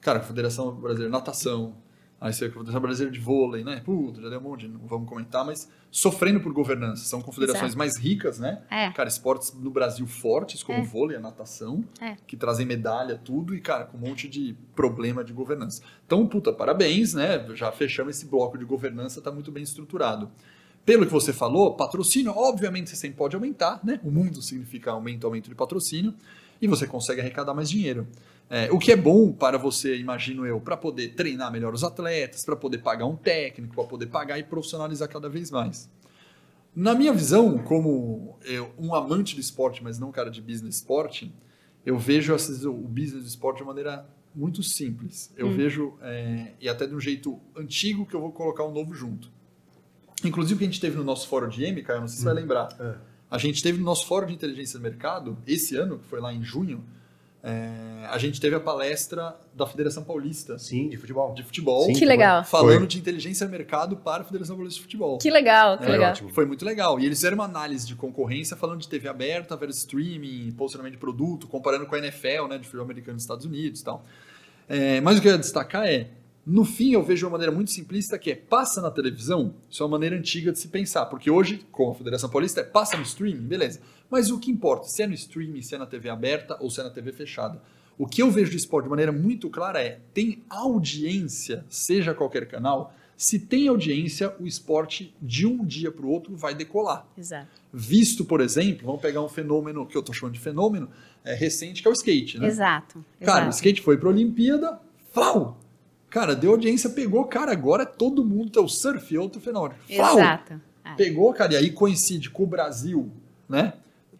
Cara, a Federação Brasileira de Natação, aí você vê a Federação Brasileira de Vôlei, né? Puta, já deu um monte, não vamos comentar, mas sofrendo por governança. São confederações Exato. mais ricas, né? É. Cara, esportes no Brasil fortes, como É. o vôlei, a natação, É. que trazem medalha, tudo, e, cara, com um monte de problema de governança. Então, puta, parabéns, né? Já fechamos esse bloco de governança, tá muito bem estruturado. Pelo que você falou, patrocínio, obviamente você sempre pode aumentar, né? O mundo significa aumento, aumento de patrocínio, e você consegue arrecadar mais dinheiro. É, o que é bom para você, imagino eu, para poder treinar melhor os atletas, para poder pagar um técnico, para poder pagar e profissionalizar cada vez mais. Na minha visão, como eu, um amante do esporte, mas não cara de business esporte, eu vejo vezes, o business do esporte de maneira muito simples. Eu Hum. vejo, é, e até de um jeito antigo, que eu vou colocar um novo junto. Inclusive, o que a gente teve no nosso fórum de M, Caio, não sei se você vai lembrar. É. A gente teve no nosso fórum de inteligência do mercado, esse ano, que foi lá em junho, é, a gente teve a palestra da Federação Paulista Sim, de futebol. de Futebol, Sim, Que legal. falando Foi. de inteligência do mercado para a Federação Paulista de Futebol. Que legal, que É, legal. ótimo. Foi muito legal. E eles fizeram uma análise de concorrência falando de TV aberta versus streaming, posicionamento de produto, comparando com a NFL, né, de futebol americano nos Estados Unidos e tal. É, mas o que eu ia destacar é, no fim eu vejo uma maneira muito simplista que é passa na televisão, isso é uma maneira antiga de se pensar, porque hoje, com a Federação Paulista, é passa no streaming, beleza. Mas o que importa, se é no streaming, se é na TV aberta ou se é na TV fechada. O que eu vejo de esporte de maneira muito clara é, tem audiência, seja qualquer canal, se tem audiência, o esporte de um dia para o outro vai decolar. Exato. Visto, por exemplo, vamos pegar um fenômeno que eu tô chamando de fenômeno é, recente, que é o skate, né? Exato. Cara, o exato. skate foi pra Olimpíada, flau! Cara, deu audiência, pegou, cara, agora todo mundo tem o surf, é outro fenômeno. Flau! Exato. É. Pegou, cara, e aí coincide com o Brasil, né?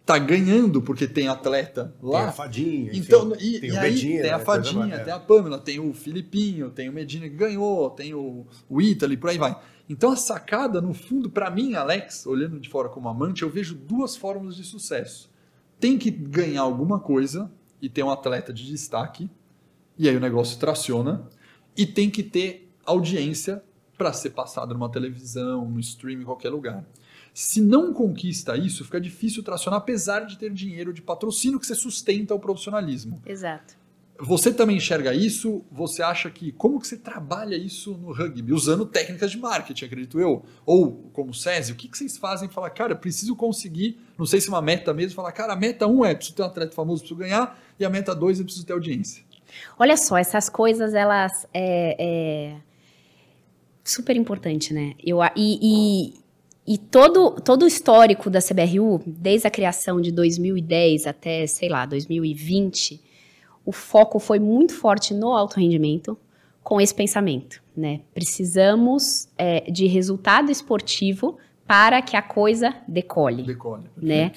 Tá ganhando porque tem atleta Tem lá. a fadinha. enfim. Então, e, tem e o aí Medina, tem a né, Fadinha, é. tem a Pamela, tem o Filipinho, tem o Medina que ganhou, tem o, o Italy, por aí vai. Então a sacada, no fundo, pra mim, Alex, olhando de fora como amante, eu vejo duas fórmulas de sucesso. Tem que ganhar alguma coisa e ter um atleta de destaque, e aí o negócio traciona, e tem que ter audiência para ser passado numa televisão, no stream, em qualquer lugar. Se não conquista isso, fica difícil tracionar, apesar de ter dinheiro de patrocínio que você sustenta o profissionalismo. Exato. Você também enxerga isso? Você acha que como que você trabalha isso no rugby? Usando técnicas de marketing, acredito eu. Ou como SESI, o que, que vocês fazem? Falar, cara, preciso conseguir, não sei se é uma meta mesmo, falar, cara, a meta 1 um é preciso ter um atleta famoso, preciso ganhar, e a meta 2 é preciso ter audiência. Olha só, essas coisas, elas. É, é super importante, né? Eu, e, e, e todo, todo o histórico da CBRU, desde a criação de 2010 até, sei lá, 2020 o foco foi muito forte no alto rendimento, com esse pensamento, né? Precisamos é, de resultado esportivo para que a coisa decole, decole né?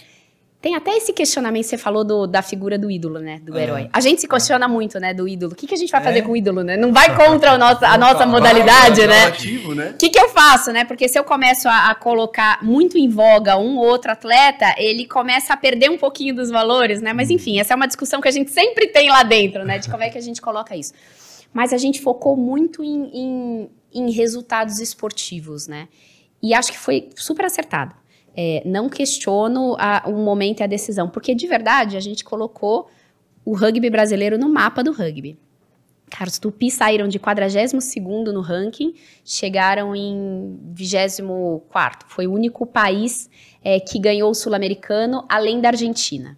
Tem até esse questionamento, você falou do, da figura do ídolo, né? Do é. herói. A gente se questiona muito, né? Do ídolo. O que, que a gente vai fazer é. com o ídolo, né? Não vai contra a nossa, a nossa modalidade, né? O né? que, que eu faço, né? Porque se eu começo a, a, colocar muito em voga um ou outro atleta, ele começa a perder um pouquinho dos valores, né? Mas enfim, essa é uma discussão que a gente sempre tem lá dentro, né? De como é que a gente coloca isso. Mas a gente focou muito em, em, em resultados esportivos, né? E acho que foi super acertado. É, não questiono a, o momento e a decisão, porque de verdade a gente colocou o rugby brasileiro no mapa do rugby. Cara, os Tupi saíram de 42 no ranking, chegaram em 24. Foi o único país é, que ganhou o sul-americano, além da Argentina.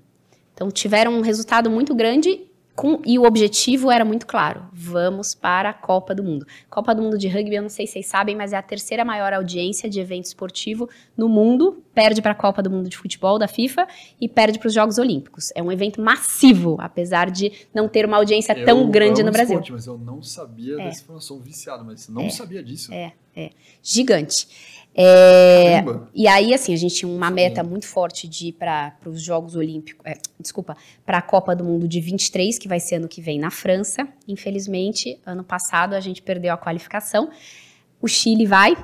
Então, tiveram um resultado muito grande com, e o objetivo era muito claro: vamos para a Copa do Mundo. Copa do Mundo de Rugby, eu não sei se vocês sabem, mas é a terceira maior audiência de evento esportivo no mundo. Perde para a Copa do Mundo de Futebol da FIFA e perde para os Jogos Olímpicos. É um evento massivo, apesar de não ter uma audiência eu, tão grande no Brasil. Esporte, mas eu não sabia é. dessa informação viciado, mas não é. sabia disso. É, é. Gigante. É, e aí, assim, a gente tinha uma meta muito forte de ir para os Jogos Olímpicos, é, desculpa, para a Copa do Mundo de 23, que vai ser ano que vem na França. Infelizmente, ano passado a gente perdeu a qualificação. O Chile vai.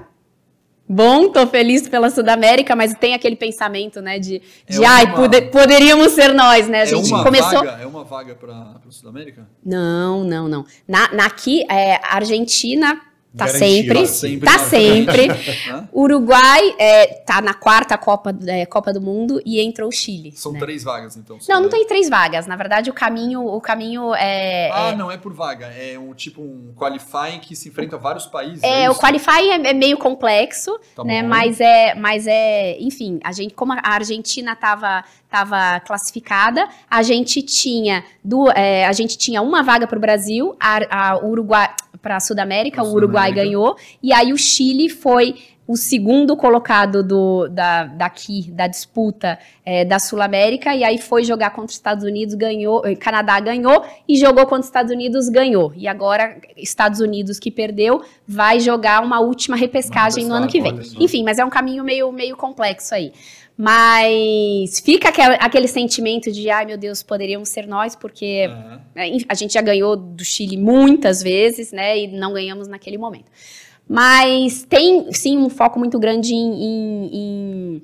Bom, tô feliz pela Sudamérica, mas tem aquele pensamento, né, de, é de é ai, pode, poderíamos ser nós, né? A é gente uma começou. Vaga, é uma vaga para a Sudamérica? Não, não, não. Na, na aqui, é, Argentina Tá sempre, sempre, tá sempre. Uruguai é, tá na quarta Copa, é, Copa do Mundo e entrou o Chile. São né? três vagas, então. Não, não tem três vagas. Na verdade, o caminho, o caminho é. Ah, é... não é por vaga. É um tipo um qualifying que se enfrenta a vários países. É, é o qualifying é, é, meio complexo, tá né? Bom. Mas é, mas é, enfim, a gente, como a Argentina tava estava classificada. A gente tinha do, é, a gente tinha uma vaga para o Brasil, a, a Uruguai para a Sudamérica, o Uruguai ganhou e aí o Chile foi o segundo colocado do, da, daqui, da disputa é, da Sul-América, e aí foi jogar contra os Estados Unidos, ganhou, eh, Canadá ganhou, e jogou contra os Estados Unidos, ganhou. E agora, Estados Unidos que perdeu, vai jogar uma última repescagem no ano que vem. Enfim, mas é um caminho meio, meio complexo aí. Mas fica aquele, sentimento de, ai meu Deus, poderíamos ser nós, porque uhum. a gente já ganhou do Chile muitas vezes, né? E não ganhamos naquele momento. Mas tem, sim, um foco muito grande em, em, em,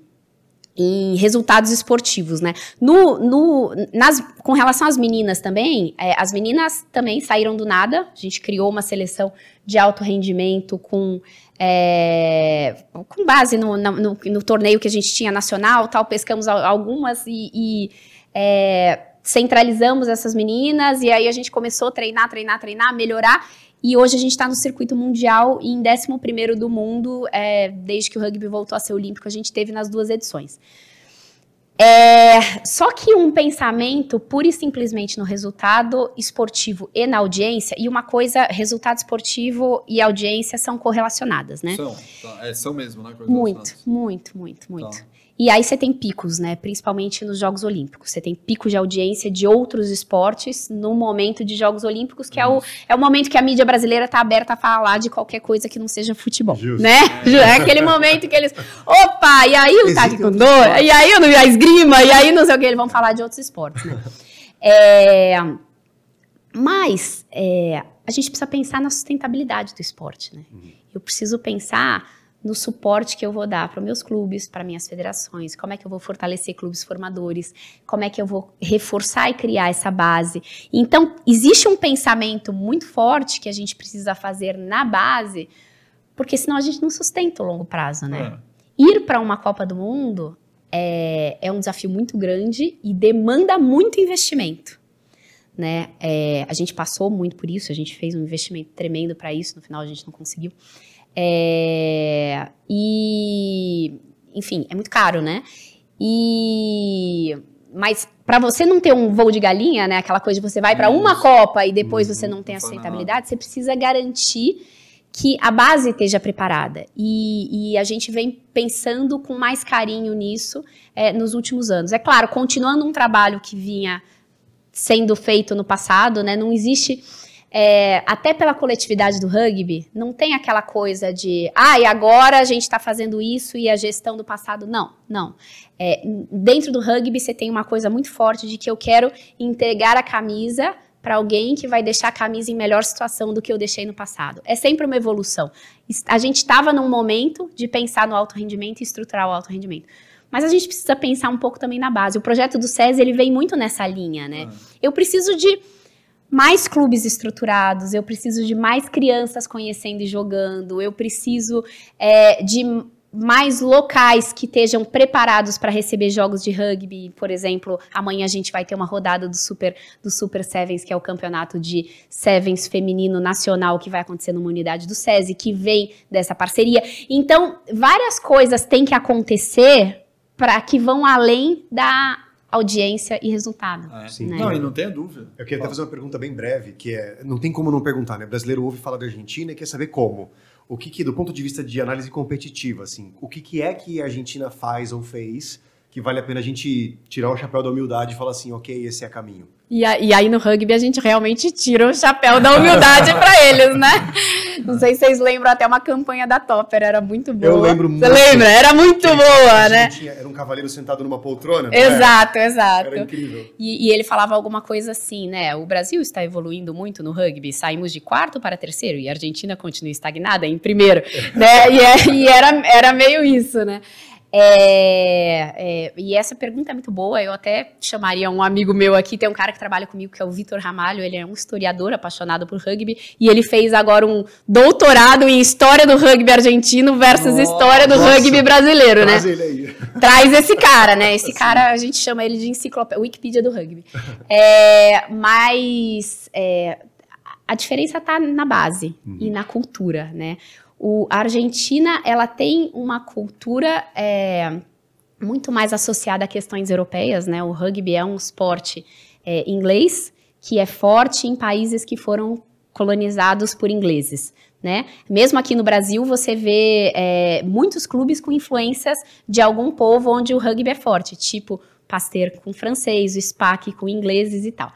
em resultados esportivos, né? No, no, nas, com relação às meninas também, é, as meninas também saíram do nada. A gente criou uma seleção de alto rendimento com é, com base no, no, no, torneio que a gente tinha nacional, tal, pescamos algumas e, e é, centralizamos essas meninas, e aí a gente começou a treinar, treinar, treinar, melhorar, e hoje a gente está no circuito mundial e em 11 do mundo, é, desde que o rugby voltou a ser olímpico, a gente teve nas duas edições. É, só que um pensamento pura e simplesmente no resultado esportivo e na audiência, e uma coisa, resultado esportivo e audiência são correlacionadas, né? São, tá, é, são mesmo, né? Muito, muito, muito, muito. Tá. E aí você tem picos, né? Principalmente nos Jogos Olímpicos. Você tem pico de audiência de outros esportes no momento de Jogos Olímpicos, que é o, é o momento que a mídia brasileira está aberta a falar de qualquer coisa que não seja futebol. Justo. Né? É. é aquele momento que eles. Opa! E aí o taekwondo, e aí a esgrima, e aí não sei o que, eles vão falar de outros esportes, né? É, mas é, a gente precisa pensar na sustentabilidade do esporte, né? Uhum. Eu preciso pensar no suporte que eu vou dar para meus clubes, para minhas federações, como é que eu vou fortalecer clubes formadores, como é que eu vou reforçar e criar essa base. Então, existe um pensamento muito forte que a gente precisa fazer na base, porque senão a gente não sustenta o longo prazo, né? É. Ir para uma Copa do Mundo é, é um desafio muito grande e demanda muito investimento. né? É, a gente passou muito por isso, a gente fez um investimento tremendo para isso, no final a gente não conseguiu. É, e, enfim, é muito caro, né? E, mas para você não ter um voo de galinha, né? Aquela coisa de você vai para uma Copa e depois você não tem não faz aceitabilidade, você precisa garantir que a base esteja preparada. E, e a gente vem pensando com mais carinho nisso é, nos últimos anos. É claro, continuando um trabalho que vinha sendo feito no passado, né? Não existe. É, até pela coletividade do rugby, não tem aquela coisa de, ah, e agora a gente está fazendo isso e a gestão do passado. Não, não. É, dentro do rugby, você tem uma coisa muito forte de que eu quero entregar a camisa para alguém que vai deixar a camisa em melhor situação do que eu deixei no passado. É sempre uma evolução. A gente estava num momento de pensar no alto rendimento e estruturar o alto rendimento. Mas a gente precisa pensar um pouco também na base. O projeto do SESI, ele vem muito nessa linha, né? Eu preciso de mais clubes estruturados, eu preciso de mais crianças conhecendo e jogando, eu preciso é, de mais locais que estejam preparados para receber jogos de rugby. Por exemplo, amanhã a gente vai ter uma rodada do Super, do Super Sevens, que é o campeonato de Sevens feminino nacional que vai acontecer numa unidade do SESI, que vem dessa parceria. Então, várias coisas têm que acontecer para que vão além da audiência e resultado. É. Sim. Né? Não, e não tenha dúvida. Eu queria até fazer uma pergunta bem breve, que é, não tem como não perguntar, né? O brasileiro ouve falar da Argentina e quer saber como. O que, que do ponto de vista de análise competitiva, assim, o que, que é que a Argentina faz ou fez que vale a pena a gente tirar o chapéu da humildade e falar assim, ok, esse é caminho. E, a- e aí no rugby a gente realmente tira o chapéu da humildade pra eles, né? Não sei se vocês lembram até uma campanha da Topper, era muito boa. Eu lembro Você muito. lembra? Era muito boa, né? tinha- era um cavaleiro sentado numa poltrona, não é? Exato, exato. Era incrível. E, e ele falava alguma coisa assim, né? O Brasil está evoluindo muito no rugby, saímos de quarto para terceiro e a Argentina continua estagnada em primeiro, né? E, é- e era, era meio isso, né? É, é, e essa pergunta é muito boa. Eu até chamaria um amigo meu aqui. Tem um cara que trabalha comigo que é o Vitor Ramalho. Ele é um historiador apaixonado por rugby e ele fez agora um doutorado em história do rugby argentino versus história do nossa. rugby brasileiro, né? Traz ele aí. traz esse cara, né? Esse cara, a gente chama ele de enciclopédia, Wikipedia do rugby. É, mas é, a diferença tá na base e na cultura, né? O, a Argentina, ela tem uma cultura é, muito mais associada a questões europeias, né? O rugby é um esporte é, inglês que é forte em países que foram colonizados por ingleses, né? Mesmo aqui no Brasil, você vê é, muitos clubes com influências de algum povo onde o rugby é forte, tipo Pasteur com francês, o SPAC com ingleses e tal.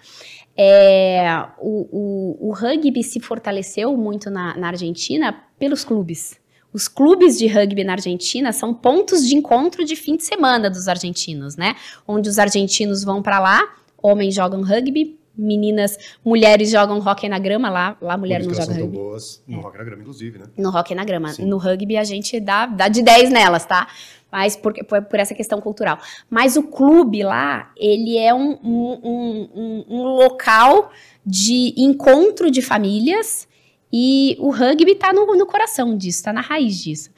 É, o, o- o rugby se fortaleceu muito na, na Argentina pelos clubes. Os clubes de rugby na Argentina são pontos de encontro de fim de semana dos argentinos, né? Onde os argentinos vão para lá, homens jogam rugby, meninas, mulheres jogam hóquei na grama lá, lá mulher não joga rugby. boas no Rock na Grama, inclusive, né? No hóquei na grama. Sim. No rugby a gente dá, dá de 10 nelas, tá? Mas por, por, por essa questão cultural. Mas o clube lá, ele é um, um, um- um- local de encontro de famílias e o rugby tá no, no coração disso, tá na raiz disso.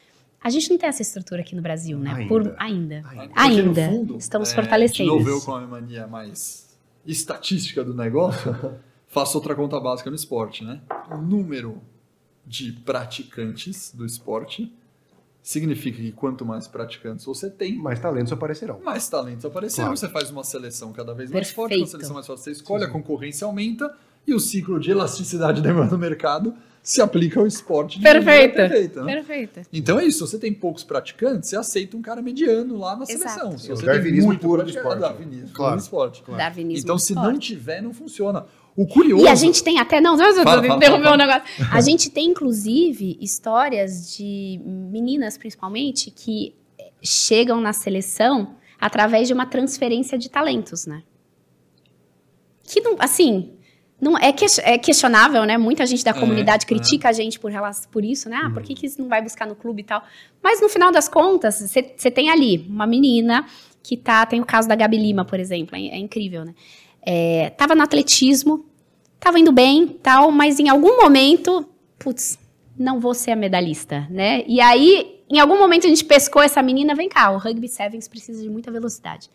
A gente não tem essa estrutura aqui no Brasil, né? Ainda. Por, ainda. Ainda. Ainda. fundo, Estamos é, fortalecendo. De novo, eu com a mania mais estatística do negócio, faço outra conta básica no esporte, né? O número de praticantes do esporte significa que quanto mais praticantes você tem, Mas talentos aparecerão. mais talentos aparecerão. Claro. Você faz uma seleção cada vez mais forte, Perfeito. uma seleção mais forte, você escolhe, a concorrência aumenta e o ciclo de elasticidade da demanda do mercado se aplica ao esporte de Perfeito. perfeita, né? Perfeito. Então é isso, se você tem poucos praticantes, você aceita um cara mediano lá na Exato. seleção. Se o você tem darwinismo muito puro do praticante- esporte. é darwinismo Claro. esporte. Claro. Darwinismo Então, se forte. não tiver, não funciona. O curioso. E a gente tem até. Não, não, não, fala, um negócio. A gente tem, inclusive, histórias de meninas, principalmente, que eh, chegam na seleção através de uma transferência de talentos, né? Que não, assim. Não, é, que, é questionável, né? Muita gente da É, comunidade é. critica a gente por, por isso, né? Ah, por que, que isso não vai buscar no clube e tal? Mas no final das contas, você tem ali uma menina que tá. Tem o caso da Gabi Lima, por exemplo, é, é incrível, né? É, tava no atletismo, tava indo bem, tal, mas em algum momento, putz, não vou ser a medalhista, né? E aí, em algum momento a gente pescou essa menina, vem cá, o rugby sevens precisa de muita velocidade.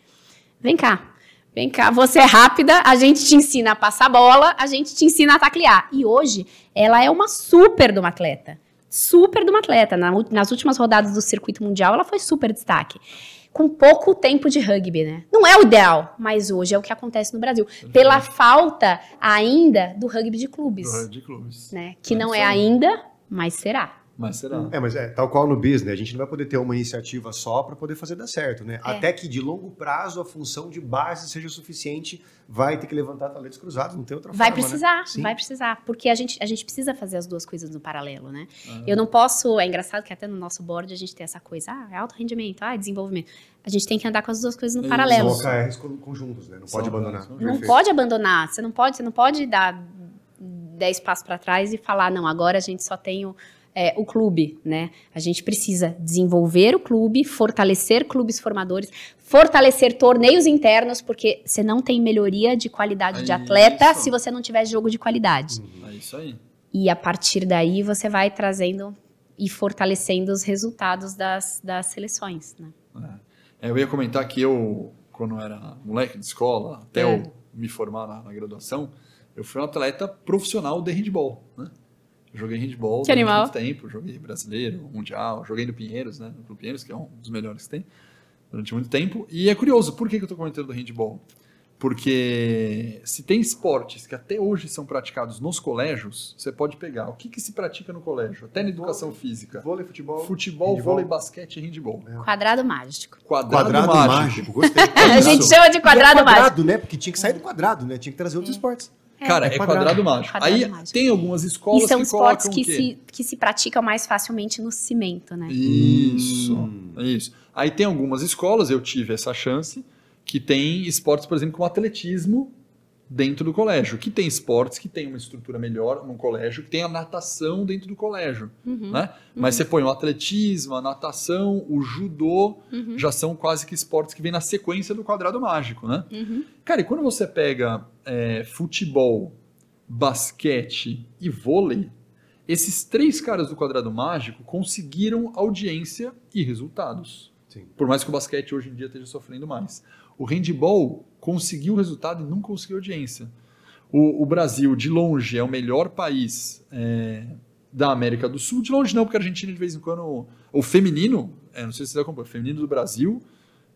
Vem cá. Vem cá, você é rápida, a gente te ensina a passar bola, a gente te ensina a taclear. E hoje, ela é uma super de uma atleta. Super de uma atleta. Na, nas últimas rodadas do circuito mundial, ela foi super destaque. Com pouco tempo de rugby, né? Não é o ideal, mas hoje é o que acontece no Brasil. Pela falta ainda do rugby de clubes. Do de clubes. Né? Que É não é ainda, mas será. Mas será? É, mas é tal qual no business, a gente não vai poder ter uma iniciativa só para poder fazer dar certo, né? É. Até que de longo prazo a função de base seja o suficiente, vai ter que levantar talentos cruzados, não tem outra Vai forma. precisar, né? Sim. vai precisar. Porque a gente, a gente precisa fazer as duas coisas no paralelo, né? Ah. Eu não posso. É engraçado que até no nosso board a gente tem essa coisa, ah, é alto rendimento, ah, é desenvolvimento. A gente tem que andar com as duas coisas no Isso. paralelo. São OKRs con- conjuntos, né? Não São pode abandonar. Não Perfeito. pode abandonar. Você não pode, você não pode dar 10 passos para trás e falar, não, agora a gente só tem o, é, o clube, né? A gente precisa desenvolver o clube, fortalecer clubes formadores, fortalecer torneios internos, porque você não tem melhoria de qualidade de É atleta isso. se você não tiver jogo de qualidade. É isso aí. E a partir daí você vai trazendo e fortalecendo os resultados das, das seleções, né? É, eu ia comentar que eu, quando era moleque de escola, até É. eu me formar na, na graduação, eu fui um atleta profissional de handball, né? Joguei handball Que durante animal. muito tempo, joguei brasileiro, mundial, joguei no Pinheiros, né? No Pinheiros, que é um dos melhores que tem, durante muito tempo. E é curioso, por que, que eu estou comentando do handball? Porque se tem esportes que até hoje são praticados nos colégios, você pode pegar o que, que se pratica no colégio, até na educação física. Vôlei, futebol. Futebol, handball. vôlei, basquete e handball. Quadrado mágico. Quadrado, Quadrado mágico. mágico, gostei. A gente chama de E é quadrado mágico. né? Porque tinha que sair do quadrado, né? Tinha que trazer outros esportes. Cara, É é, quadrado. quadrado, mágico. Quadrado Aí mágico. tem algumas escolas E são que esportes colocam que o quê? se, que se praticam mais facilmente no cimento, né? Isso, Hum. isso. Aí tem algumas escolas, eu tive essa chance, que tem esportes, por exemplo, como atletismo dentro do colégio. Que tem esportes que tem uma estrutura melhor num colégio, que tem a natação dentro do colégio, Uhum, né? Mas você põe o atletismo, a natação, o judô, uhum, já são quase que esportes que vêm na sequência do quadrado mágico, né? uhum. Cara, e quando você pega é, futebol, basquete e vôlei, esses três caras do quadrado mágico conseguiram audiência e resultados. Sim. Por mais que o basquete hoje em dia esteja sofrendo mais. O handball conseguiu resultado e não conseguiu audiência. O, o Brasil, de longe, é o melhor país é, da América do Sul. De longe não, porque a Argentina, de vez em quando... O feminino, é, não sei se você acompanha, o feminino do Brasil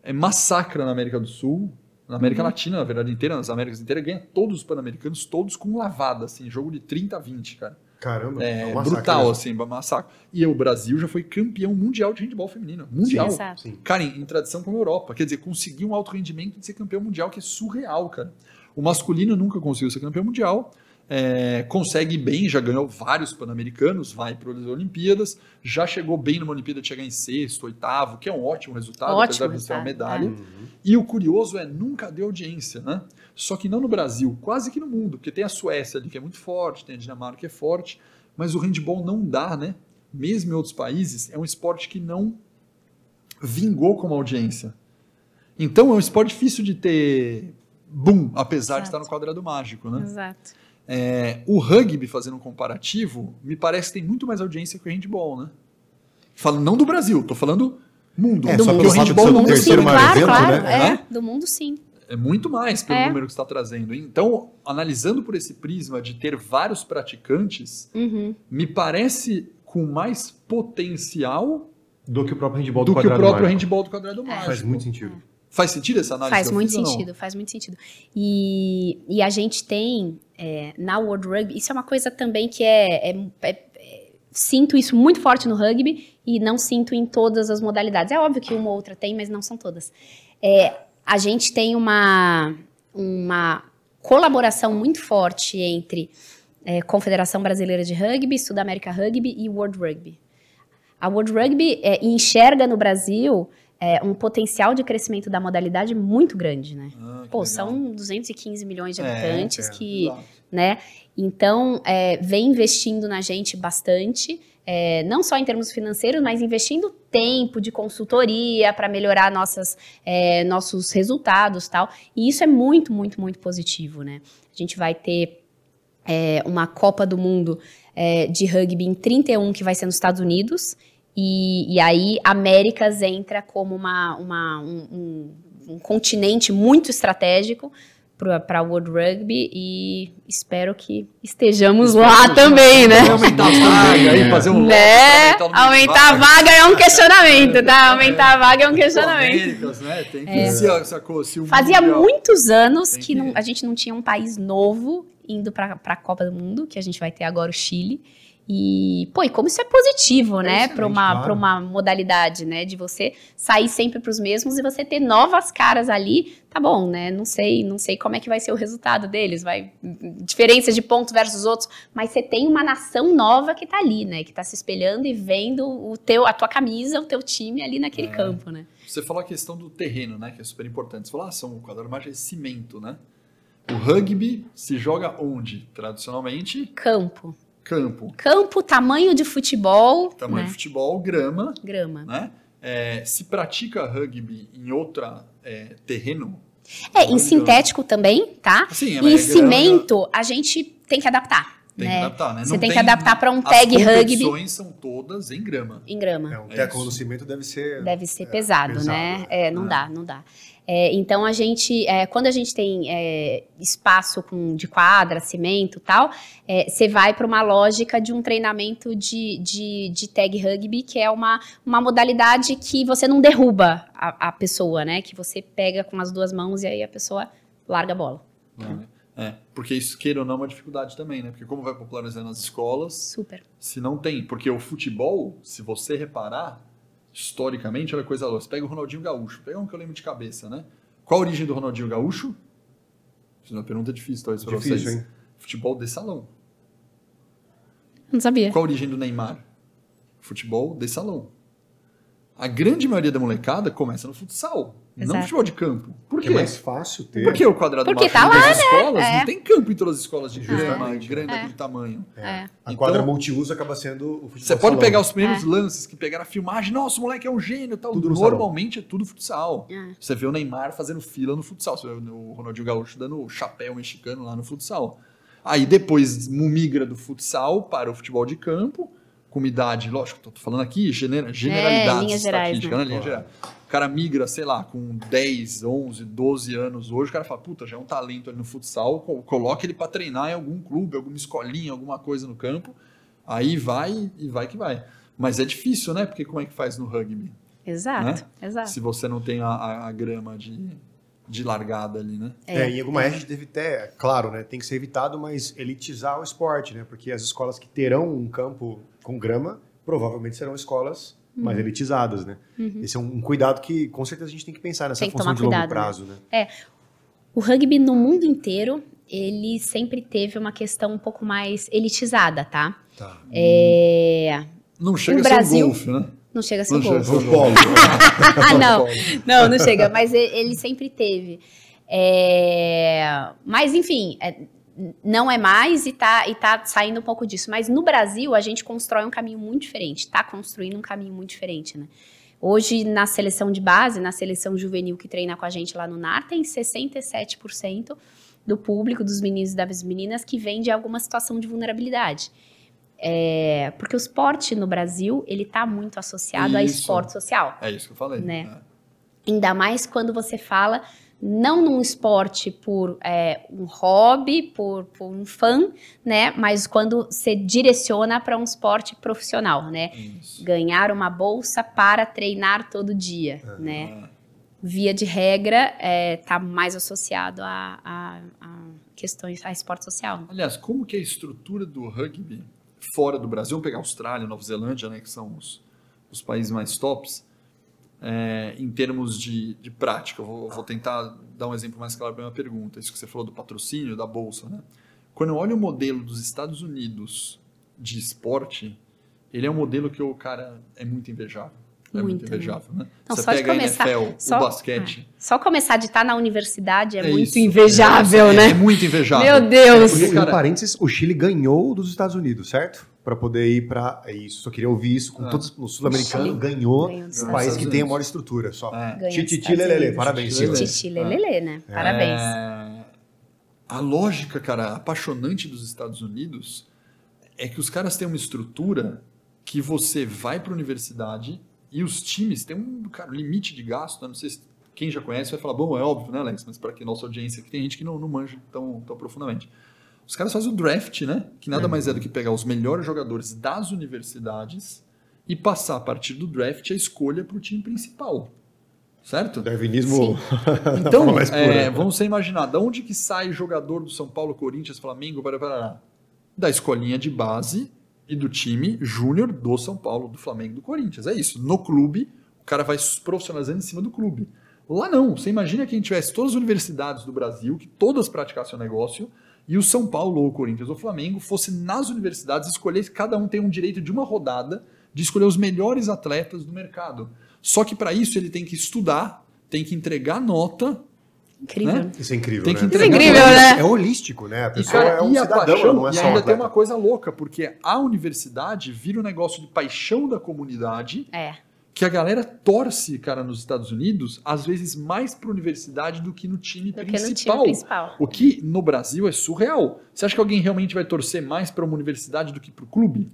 é massacra na América do Sul, na América Latina, na verdade, inteira, nas Américas inteiras, ganha todos os pan-americanos, todos com lavada, assim, jogo de 30 a 20, cara. Caramba. É, um massacre brutal, mesmo. assim, massacre. E o Brasil já foi campeão mundial de handball feminino. Mundial. Sim. Cara, em, em tradição com a Europa. Quer dizer, conseguiu um alto rendimento de ser campeão mundial, que é surreal, cara. O masculino nunca conseguiu ser campeão mundial. é, consegue bem, já ganhou vários Pan-Americanos, vai para as Olimpíadas, já chegou bem numa Olimpíada de chegar em sexto, oitavo, que é um ótimo resultado, Ótimo apesar de ser uma medalha. Uhum. E o curioso é, nunca deu audiência, né? Só que não no Brasil, quase que no mundo, porque tem a Suécia ali que é muito forte, tem a Dinamarca que é forte, mas o handball não dá, né? Mesmo em outros países, é um esporte que não vingou como audiência. Então é um esporte difícil de ter boom, apesar de Exato. estar no quadrado mágico, né? Exato. É, o rugby, fazendo um comparativo, me parece que tem muito mais audiência que o handball, né? Falando não do Brasil, tô falando mundo. É, do só mundo, pelo sim, fato de do ser o mundo terceiro sim, maior claro, evento, claro. né? É, do mundo sim. É muito mais pelo É. número que está trazendo. Então, analisando por esse prisma de ter vários praticantes, Uhum. me parece com mais potencial Do que o próprio handball do do, que o quadrado próprio mágico. handball do quadrado mágico. Faz muito sentido. Faz sentido essa análise? Faz muito fiz sentido, faz muito sentido. E, e a gente tem é, na World Rugby, isso é uma coisa também que é, é- é- é- Sinto isso muito forte no rugby e não sinto em todas as modalidades. É óbvio que uma ou outra tem, mas não são todas. A gente tem uma, uma colaboração muito forte entre é, Confederação Brasileira de Rugby, Sudamérica Rugby e World Rugby. A World Rugby é, enxerga no Brasil é, um potencial de crescimento da modalidade muito grande, né? Ah, Pô, legal. são 215 milhões de É, habitantes que, né? Então, é, vem investindo na gente bastante, é, não só em termos financeiros, mas investindo tempo de consultoria para melhorar nossas, é, nossos resultados tal. E isso é muito, muito, muito positivo, né? A gente vai ter é, uma Copa do Mundo é, de rugby em 31, que vai ser nos Estados Unidos. E, e aí, Américas entra como uma, uma, um- um- um continente muito estratégico para World Rugby e espero que estejamos lá também, né? Aumentar a vaga aí, fazer um né? Aumentar a vaga é um questionamento, tá? Aumentar a vaga é um questionamento. Né? É. Fazia muitos anos que, que... Não, a gente não tinha um país novo indo para a Copa do Mundo, que a gente vai ter agora o Chile. E, pô, e como isso é positivo, é né, para uma, claro. uma modalidade, né, de você sair sempre para os mesmos e você ter novas caras ali, tá bom, né, não sei, não sei como é que vai ser o resultado deles, vai, diferença de pontos versus outros, mas você tem uma nação nova que tá ali, né, que tá se espelhando e vendo o teu, a tua camisa, o teu time ali naquele é. campo, né. Você falou a questão do terreno, né, que é super importante, você falou, ah, são, o quadro mais é cimento, né, o rugby se joga onde, tradicionalmente? Campo. Campo. Campo, tamanho de futebol. Tamanho né? de futebol, grama. Grama. Né? É, se pratica rugby em outra é, terreno. É, em sintético também, tá? Sim, e em cimento, grama. a gente tem que adaptar. Tem né? que adaptar, né? Você tem, tem, que adaptar para um tag rugby. As são todas em grama. Em grama. É, um teco no cimento deve ser... Deve ser pesado, pesado, né? É, não é. dá, não dá. É, então a gente, é, quando a gente tem é, espaço com, de quadra, cimento tal, é, você vai para uma lógica de um treinamento de, de, de, tag rugby, que é uma, uma modalidade que você não derruba a, a, pessoa, né? Que você pega com as duas mãos e aí a pessoa larga a bola. É, porque isso, queira ou não, é uma dificuldade também, né? Porque como vai popularizar nas escolas... Super. Se não tem, porque o futebol, se você reparar historicamente, olha coisa louca. Você pega o Ronaldinho Gaúcho, pega um que eu lembro de cabeça, né? Qual a origem do Ronaldinho Gaúcho? Fiz uma pergunta difícil, talvez, para vocês. Hein? Futebol de salão. Não sabia. Qual a origem do Neymar? Futebol de salão. A grande maioria da molecada começa no futsal. Exato. Não futebol de campo. Por quê? É mais fácil ter. Por que o quadrado Porque tá lá, né? escolas é. não tem campo em todas as escolas de é. grande é. daquele tamanho. É. é. A quadra então, multiuso acaba sendo o futebol Você pode pegar os primeiros é. lances que pegaram a filmagem, nossa, o moleque é um gênio tal. Tudo Normalmente é tudo futsal. É. Você vê o Neymar fazendo fila no futsal, você vê o Ronaldinho Gaúcho dando chapéu mexicano lá no futsal. Aí depois migra do futsal para o futebol de campo, com idade, lógico, tô falando aqui generalidades é, estatísticas, né? Linha geral cara migra, sei lá, com 10, 11, 12 anos hoje, o cara fala, puta, já é um talento ali no futsal, coloca ele para treinar em algum clube, alguma escolinha, alguma coisa no campo, aí vai e vai que vai. Mas é difícil, né? Porque como é que faz no rugby? Exato, né? exato. Se você não tem a, a, a grama de, de largada ali, né? É, é em alguma é. a gente deve ter, claro, né? Tem que ser evitado, mas elitizar o esporte, né? Porque as escolas que terão um campo com grama provavelmente serão escolas mais uhum. elitizadas, né? Uhum. Esse é um, cuidado que com certeza a gente tem que pensar nessa que função de cuidado, longo prazo, né? né? É. O rugby no mundo inteiro, ele sempre teve uma questão um pouco mais elitizada, tá? Tá. É... Não chega no a ser Brasil, um golfe, né? Não chega a ser não golfe. Chega a não, não, não chega. Mas ele sempre teve. É... Mas, enfim, é não é mais e tá, e tá saindo um pouco disso. Mas no Brasil, a gente constrói um caminho muito diferente, tá construindo um caminho muito diferente, né? Hoje, na seleção de base, na seleção juvenil que treina com a gente lá no NAR, tem 67% do público, dos meninos e das meninas, que vem de alguma situação de vulnerabilidade. É, porque o esporte no Brasil, ele tá muito associado isso. a esporte social. É isso que eu falei. Né? É. Ainda mais quando você fala não num esporte por é, um hobby, por, por, um fã, né? Mas quando você direciona para um esporte profissional, né? Isso. Ganhar uma bolsa para treinar todo dia, uhum. né? Via de regra, está é, tá mais associado a, a, a, questões, a esporte social. Aliás, como que é a estrutura do rugby fora do Brasil? Vamos pegar Austrália, Nova Zelândia, né? Que são os, os países mais tops é, em termos de, de prática. Eu vou, vou, tentar dar um exemplo mais claro para a minha pergunta. Isso que você falou do patrocínio, da bolsa. Né? Quando eu olho o modelo dos Estados Unidos de esporte, ele é um modelo que o cara é muito invejável. É muito, muito invejável, né? Não, você só pega começar, a NFL, só, o basquete. É, só começar de estar na universidade é, é muito isso, invejável, é, né? É muito invejável. Meu Deus! Porque, cara, parênteses, o Chile ganhou dos Estados Unidos, certo? Para poder ir para é isso. Só queria ouvir isso com ah. todos os sul-americanos. Ganhou o país que tem a maior estrutura. Só. É. Tititi Lelele, parabéns. Tititi Lelele, né? Parabéns. É... A lógica, cara, apaixonante dos Estados Unidos é que os caras têm uma estrutura que você vai para a universidade e os times têm um cara, limite de gasto, né? não sei se quem já conhece vai falar, bom, é óbvio, né, Alex? Mas para que nossa audiência aqui tem gente que não, não manja tão, tão profundamente. Os caras fazem o draft, né? Que nada mais é do que pegar os melhores jogadores das universidades e passar a partir do draft a escolha para o time principal. Certo? Darwinismo da Então, é, vamos você imaginar, da onde que sai jogador do São Paulo, Corinthians, Flamengo, para Parará? Da escolinha de base e do time júnior do São Paulo, do Flamengo, do Corinthians. É isso. No clube, o cara vai se profissionalizando em cima do clube. Lá não. Você imagina que a gente tivesse todas as universidades do Brasil, que todas praticassem o negócio, e o São Paulo, ou o Corinthians, ou o Flamengo, fosse nas universidades escolher, cada um tem um direito de uma rodada de escolher os melhores atletas do mercado. Só que para isso ele tem que estudar, tem que entregar nota Incrível. Né? Isso é incrível, Tem né? que Isso é entregar incrível, né? É holístico, né? A E, pessoa cara, é um e cidadão, paixão, não é e só um ainda tem atleta. uma coisa louca, porque a universidade vira um negócio de paixão da comunidade, É. que a galera torce, cara, nos Estados Unidos, às vezes mais para universidade do que no time Do que no principal. time principal. O que no Brasil é surreal. Você acha que alguém realmente vai torcer mais para uma universidade do que para o clube?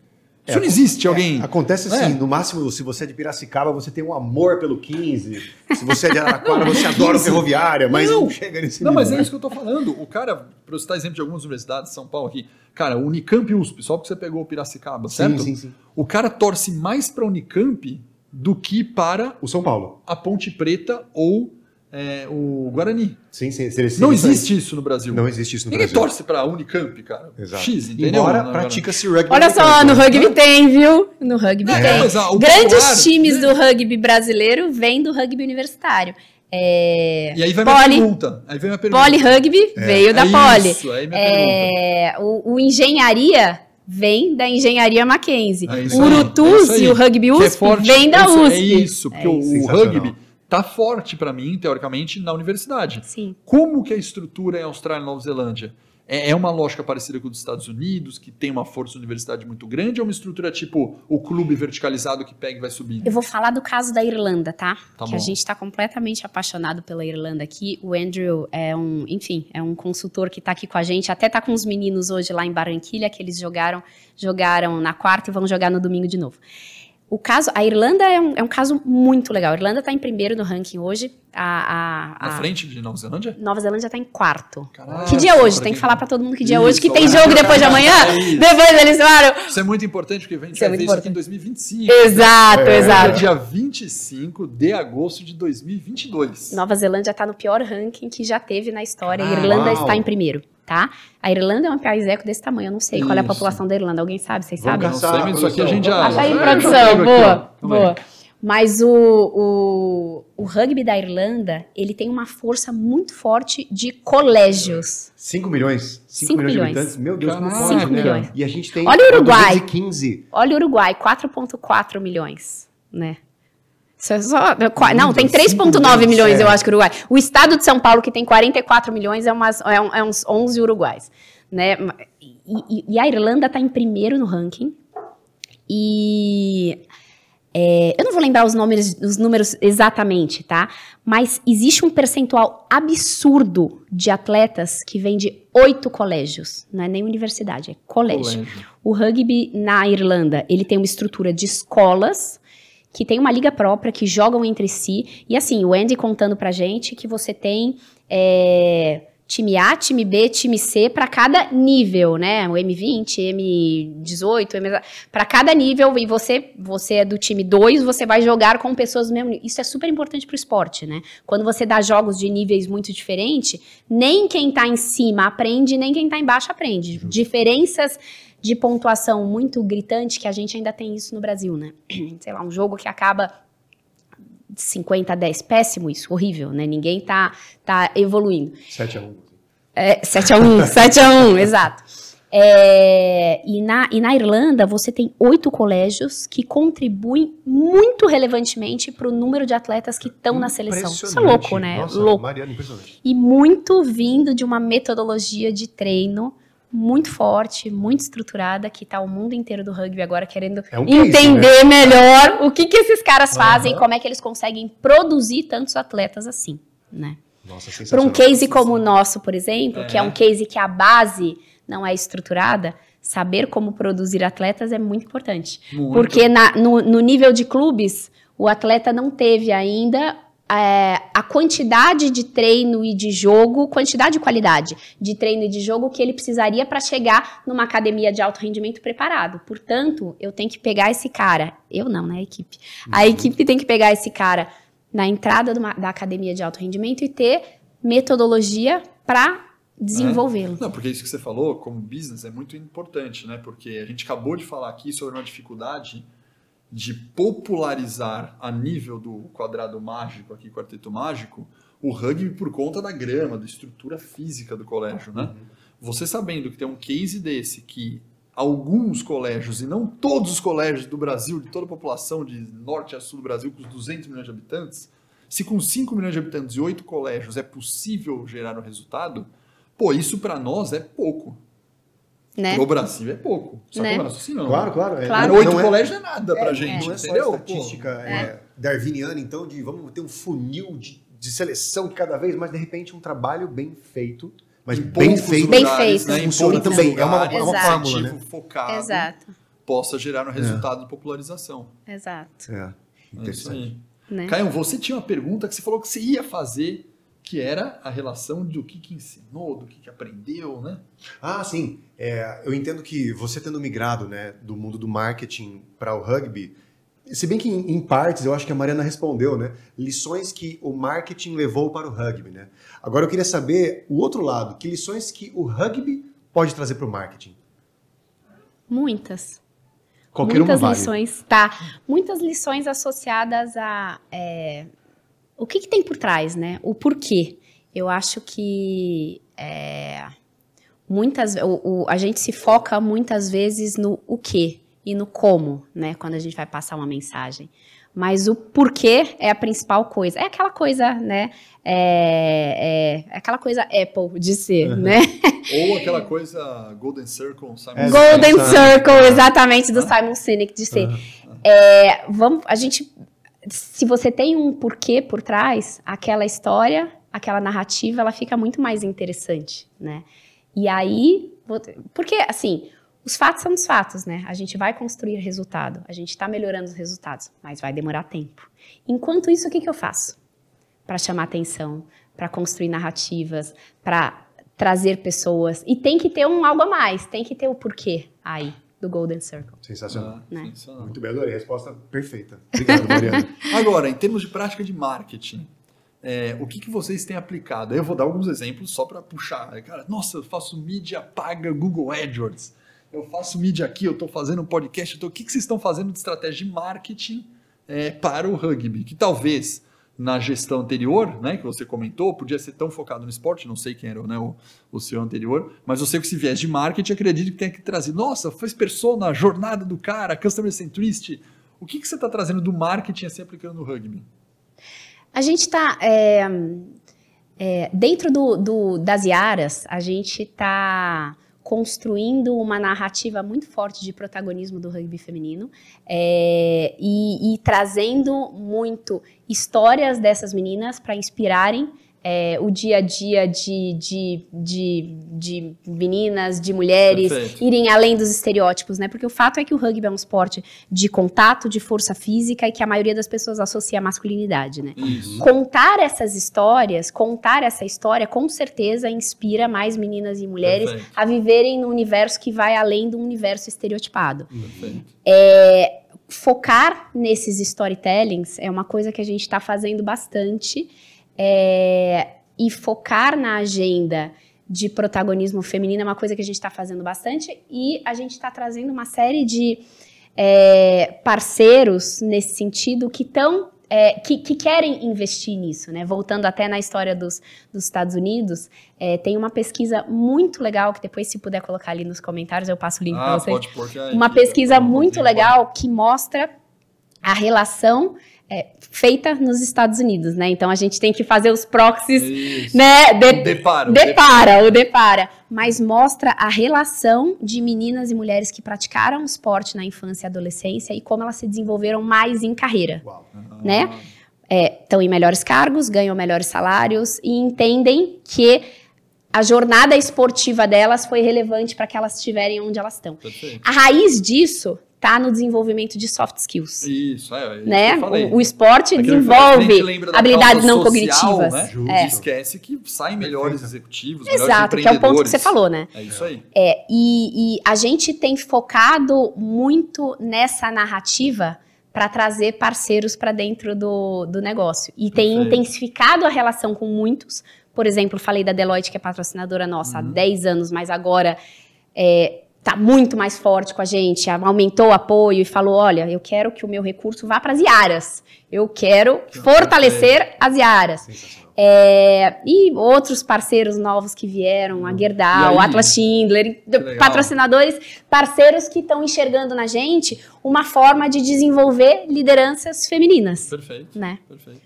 Isso É, não existe alguém. Acontece assim, É. no máximo, se você é de Piracicaba, você tem um amor pelo 15. Se você é de Araraquara, você adora o Ferroviária, mas não, Não. chega nesse Não, nível. mas é né? isso que eu tô falando. O cara, para citar exemplo de algumas universidades de São Paulo aqui, cara, Unicamp e USP, só porque você pegou o Piracicaba, certo? Sim, sim, sim. O cara torce mais para Unicamp do que para O São Paulo. a Ponte Preta ou é, o Guarani. Sim, sim. sim, sim Não existe isso no Brasil. Não existe isso no Ninguém Brasil. torce para Unicamp, cara. Exato. X, entendeu? Embora pratica-se rugby. Olha só, no rugby tem, viu? No rugby É, tem. o Grandes popular, times né? do rugby brasileiro vêm do rugby universitário. É, E aí vai minha Poli, pergunta. Aí vem minha pergunta. Poli Rugby veio da é Poli. Isso, aí minha pergunta. É, o, o Engenharia vem da Engenharia Mackenzie. É o aí, Urutus é e o Rugby é USP forte, vem da é isso, USP. É isso, porque É o- isso. o rugby tá forte para mim, teoricamente, na universidade. Sim. Como que é a estrutura em Austrália e Nova Zelândia? É, é uma lógica parecida com a dos Estados Unidos, que tem uma força de universidade muito grande, ou uma estrutura tipo o clube verticalizado que pega e vai subindo? Eu vou falar do caso da Irlanda, tá? Tá que bom. a gente está completamente apaixonado pela Irlanda aqui. O Andrew é um, enfim, é um consultor que está aqui com a gente. Até tá com os meninos hoje lá em Barranquilha, que eles jogaram, jogaram na quarta e vão jogar no domingo de novo. O caso, a Irlanda é um, é um caso muito legal. A Irlanda está em primeiro no ranking hoje. A, a- Na a frente de Nova Zelândia? Nova Zelândia está em quarto. Caraca, que dia é hoje? Tem que falar para todo mundo que dia é hoje, que tem jogo depois de amanhã. É depois eles falaram. Isso é muito importante, porque a gente Isso é vai ver muito isso aqui em 2025. Exato, É. exato. Dia 25 de agosto de 2022. Nova Zelândia está no pior ranking que já teve na história. a Ah, Irlanda uau. está em primeiro, tá? A Irlanda é um país eco desse tamanho. Eu não sei qual é a Isso. população da Irlanda. Alguém sabe? Vocês Vamos sabem? Não caçar. sei, mas isso aqui a gente já. Acha aí, produção. boa, boa. Mas o, o, o rugby da Irlanda, ele tem uma força muito forte de colégios. 5 milhões. 5 Cinco milhões, de milhões. habitantes. Meu Deus, como Caraca. pode, Cinco né? milhões. E a gente tem Olha o Uruguai. 215. Olha o Uruguai, 4,4 milhões, né? Isso é só- não, tem 3,9 milhões, é. eu acho que Uruguai. O estado de São Paulo, que tem 44 milhões, é, umas, é, um- é uns 11 uruguais. Né? E, e- e a Irlanda está em primeiro no ranking. E é, eu não vou lembrar os números, os números exatamente, tá? Mas existe um percentual absurdo de atletas que vem de oito colégios. Não é nem universidade, é colégio. Colégio. O rugby na Irlanda, ele tem uma estrutura de escolas que tem uma liga própria, que jogam entre si. E assim, o Andy contando pra gente que você tem é, time A, time B, time C para cada nível, né? O M20, M18, M... para cada nível. E você, você é do time 2, você vai jogar com pessoas do mesmo nível. Isso é super importante pro esporte, né? Quando você dá jogos de níveis muito diferentes, nem quem tá em cima aprende, nem quem tá embaixo aprende. Diferenças de pontuação muito gritante que a gente ainda tem isso no Brasil, né? Sei lá, um jogo que acaba 50 a 10, péssimo isso, horrível, né? Ninguém tá, tá evoluindo. 7 a 1. É, 7 a 1, 7 a 1, exato. É, e, na, e na Irlanda você tem oito colégios que contribuem muito relevantemente para o número de atletas que estão na seleção. Isso é louco, né? Nossa, louco. Mariana, impressionante. E muito vindo de uma metodologia de treino muito forte, muito estruturada, que tá o mundo inteiro do rugby agora querendo É um case, entender melhor o que, que esses caras fazem, Aham. como é que eles conseguem produzir tantos atletas assim, né? Para um case como o nosso, por exemplo, que é É. um case que a base não é estruturada, saber como produzir atletas é muito importante. Muito. Porque na- no, no nível de clubes, o atleta não teve ainda é, a quantidade de treino e de jogo, quantidade e qualidade de treino e de jogo que ele precisaria para chegar numa academia de alto rendimento preparado. Portanto, eu tenho que pegar esse cara, eu não, né, a equipe. A Uhum. equipe tem que pegar esse cara na entrada uma- da academia de alto rendimento e ter metodologia para desenvolvê-lo. Não, porque isso que você falou, como business, é muito importante, né? Porque a gente acabou de falar aqui sobre uma dificuldade de popularizar a nível do quadrado mágico, aqui, quarteto mágico, o rugby por conta da grama, da estrutura física do colégio, né? Você sabendo que tem um case desse que alguns colégios, e não todos os colégios do Brasil, de toda a população de norte a sul do Brasil, com os 200 milhões de habitantes, se com 5 milhões de habitantes e 8 colégios é possível gerar um resultado, pô, isso para nós é pouco. Né? Pro Brasil é pouco. Só Né? que o raciocínio não. Claro, claro. é- Claro. não- Oito não é- colégios não é nada pra É, gente, não é só entendeu? estatística Pô, é, darwiniana, então, de vamos ter um funil de, de seleção que cada vez mais, de repente, um trabalho bem feito, mas em bem feito. Bem feito. Né, em Funciona também, é uma- é uma um fórmula, objetivo focado Exato, possa gerar um resultado de popularização. exato. É, É interessante. aí. Né? Caio, você tinha uma pergunta que você falou que você ia fazer, que era a relação do que, que ensinou, do que, que aprendeu, né? Ah, sim. É, eu entendo que você tendo migrado né, do mundo do marketing para o rugby, se bem que em, em partes eu acho que a Mariana respondeu, né? Lições que o marketing levou para o rugby, né? Agora eu queria saber o outro lado, que lições que o rugby pode trazer para o marketing? Muitas. Qualquer muitas uma vale. lições, tá? Muitas lições associadas a é, o que, que tem por trás, né? O porquê. Eu acho que é, muitas o, o- a gente se foca muitas vezes no o que e no como, né? Quando a gente vai passar uma mensagem. Mas o porquê é a principal coisa. É aquela coisa, né? É, é- é aquela coisa Apple de ser, né? Ou aquela coisa Golden Circle, Simon É, Golden. Circle, exatamente, do Simon Sinek de ser. É, vamos, a gente, se você tem um porquê por trás, aquela história, aquela narrativa, ela fica muito mais interessante, né? E aí, porque assim, os fatos são os fatos, né? A gente vai construir resultado, a gente está melhorando os resultados, mas vai demorar tempo. Enquanto isso, o que, que eu faço? Para chamar atenção, para construir narrativas, para trazer pessoas. E tem que ter um algo a mais, tem que ter o porquê aí do Golden Circle. Sensacional. Ah, Né? sensacional. Muito bem, adorei. Resposta perfeita. Obrigado, Mariana. Agora, em termos de prática de marketing, é, o que, que vocês têm aplicado? Eu vou dar alguns exemplos só para puxar. Cara, nossa, eu faço mídia paga Google AdWords. Eu faço mídia aqui, eu estou fazendo um podcast. tô- O que, que vocês estão fazendo de estratégia de marketing é, para o rugby? Que talvez na gestão anterior, né, que você comentou, podia ser tão focado no esporte, não sei quem era né, o, o CEO anterior, mas eu sei que esse viés de marketing acredito que tem que trazer. Nossa, faz persona, jornada do cara, customer centricity. O que, que você está trazendo do marketing assim aplicando no rugby? A gente está dentro do, do- das Iaras, a gente está construindo uma narrativa muito forte de protagonismo do rugby feminino é, e, e trazendo muito histórias dessas meninas para inspirarem é, o dia a dia de, de, de, de meninas, de mulheres, Perfeito. irem além dos estereótipos, né? Porque o fato é que o rugby é um esporte de contato, de força física e que a maioria das pessoas associa à masculinidade, né? Isso. Contar essas histórias, contar essa história, com certeza inspira mais meninas e mulheres Perfeito. a viverem no universo que vai além do universo estereotipado. Perfeito. Focar nesses storytellings é uma coisa que a gente está fazendo bastante. é, e focar na agenda de protagonismo feminino é uma coisa que a gente está fazendo bastante. E a gente está trazendo uma série de é, parceiros nesse sentido que estão. Que, que querem investir nisso, né? Voltando até na história dos, dos Estados Unidos, é, tem uma pesquisa muito legal que depois, se puder colocar ali nos comentários, eu passo o link para Ah, vocês. pode pôr aí, uma pesquisa muito legal que mostra a relação é, feita nos Estados Unidos, né? Então a gente tem que fazer os proxies, Isso. né? De- Depara. depara, o depara, mas mostra a relação de meninas e mulheres que praticaram esporte na infância e adolescência e como elas se desenvolveram mais em carreira Uau. Ah, né? estão em melhores cargos, ganham melhores salários e entendem que a jornada esportiva delas foi relevante para que elas estiverem onde elas estão. Perfeito. A raiz disso tá no desenvolvimento de soft skills. Isso, é. é isso Né? que eu falei. O, o esporte Aquilo desenvolve habilidades não social, cognitivas. Né? E É. esquece que saem melhores executivos, Exato, melhores que é o ponto que você falou, né? É isso aí. É, e, e a gente tem focado muito nessa narrativa para trazer parceiros para dentro do, do negócio. E tem Perfeito. intensificado a relação com muitos. Por exemplo, falei da Deloitte, que é patrocinadora nossa há Uhum. 10 anos, mas agora está muito mais forte com a gente, aumentou o apoio e falou: olha, eu quero que o meu recurso vá para as Iaras. Eu quero Que fortalecer as Iaras. É, e outros parceiros novos que vieram, a E Gerdau, Atlas Schindler, patrocinadores, parceiros que estão enxergando na gente uma forma de desenvolver lideranças femininas, Perfeito. né? Perfeito.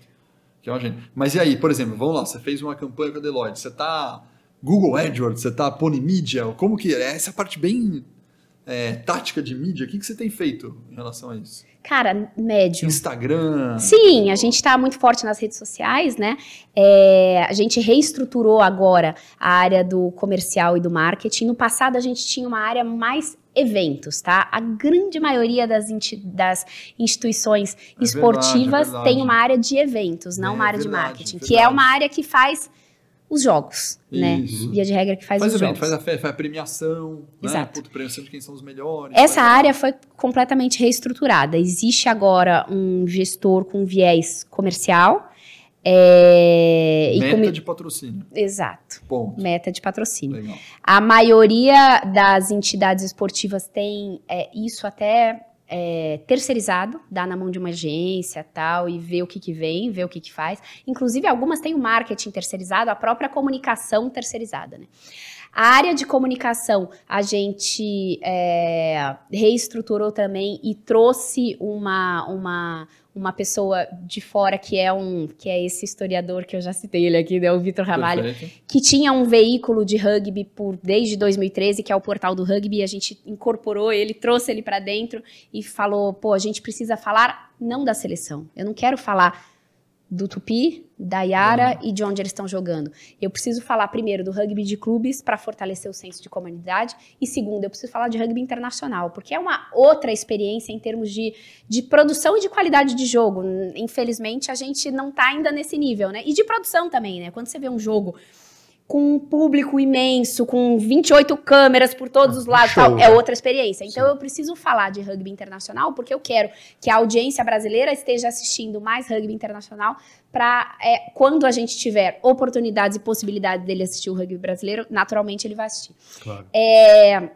Que é. Mas e aí, por exemplo, vamos lá, você fez uma campanha com a Deloitte, você tá Google AdWords, você tá Pony Media, como que é? Essa parte bem é, tática de mídia, o que, que você tem feito em relação a isso? Cara, médio. Instagram? Sim, a gente está muito forte nas redes sociais, né? É, a gente reestruturou agora a área do comercial e do marketing. No passado, a gente tinha uma área mais eventos, tá? A grande maioria das, das instituições É esportivas verdade, é verdade. tem uma área de eventos, não É uma área de verdade, marketing, que verdade. é uma área que faz os jogos, né? Isso. Via de regra que faz, Faz os evento, jogos. faz a faz a premiação, né? Exato. Puta, premiação de quem são os melhores. Essa faz- área foi completamente reestruturada. Existe agora um gestor com viés comercial. é, Meta comi- de patrocínio. Exato, Ponto. meta de patrocínio. Legal. A maioria das entidades esportivas tem é, isso até é, terceirizado, dá na mão de uma agência tal, e vê o que, que vem, vê o que, que faz. Inclusive, algumas têm o marketing terceirizado, a própria comunicação terceirizada, né? A área de comunicação a gente é, reestruturou também e trouxe uma, uma, uma pessoa de fora que é um que é esse historiador que eu já citei ele aqui, né, o Vitor Ramalho, Perfeito. que tinha um veículo de rugby por desde 2013, que é o portal do rugby, e a gente incorporou ele, trouxe ele para dentro e falou: pô, a gente precisa falar não da seleção. Eu não quero falar do Tupi, da Yara e de onde eles estão jogando. Eu preciso falar primeiro do rugby de clubes para fortalecer o senso de comunidade e segundo, eu preciso falar de rugby internacional, porque é uma outra experiência em termos de, de produção e de qualidade de jogo. Infelizmente, a gente não tá ainda nesse nível, né? E de produção também, né? Quando você vê um jogo com um público imenso, com 28 câmeras por todos os lados, show, tal, é outra experiência. Então Sim. eu preciso falar de rugby internacional porque eu quero que a audiência brasileira esteja assistindo mais rugby internacional para quando a gente tiver oportunidades e possibilidades dele assistir o rugby brasileiro, naturalmente ele vai assistir. Claro. É,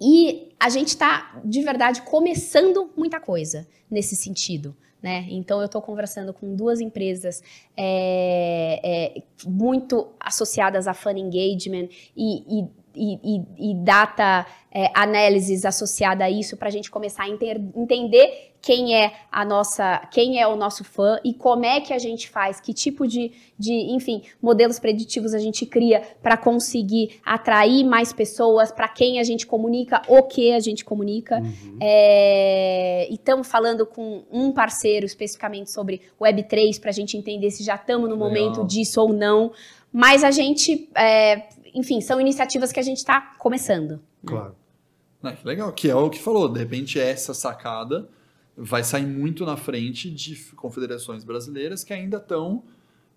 e a gente está, de verdade, começando muita coisa nesse sentido. Né? Então, eu estou conversando com duas empresas é, é, muito associadas a fun engagement e, e, e, e- e data é, análises associada a isso para a gente começar a enter- entender quem é a nossa, quem é o nosso fã e como é que a gente faz, que tipo de, de enfim, modelos preditivos a gente cria para conseguir atrair mais pessoas, para quem a gente comunica, o que a gente comunica. Uhum. É, e estamos falando com um parceiro especificamente sobre Web3 para a gente entender se já estamos no Legal. momento disso ou não. Mas a gente, é, enfim, são iniciativas que a gente está começando. Claro. Ah, que legal, que é o que falou. De repente, essa sacada vai sair muito na frente de confederações brasileiras que ainda estão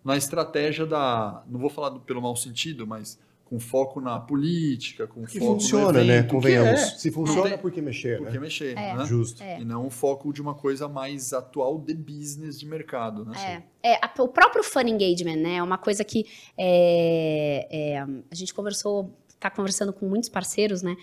na estratégia da. Não vou falar do- pelo mau sentido, mas com foco na política, com Que foco funciona, no evento, né? Convenhamos. é, Se funciona, tem- por que mexer, por que né? mexer, É. né? Justo. É. E não um foco de uma coisa mais atual de business, de mercado, né? É, é, a- o próprio fun engagement, né? É uma coisa que é, é, a gente conversou, está conversando com muitos parceiros, né?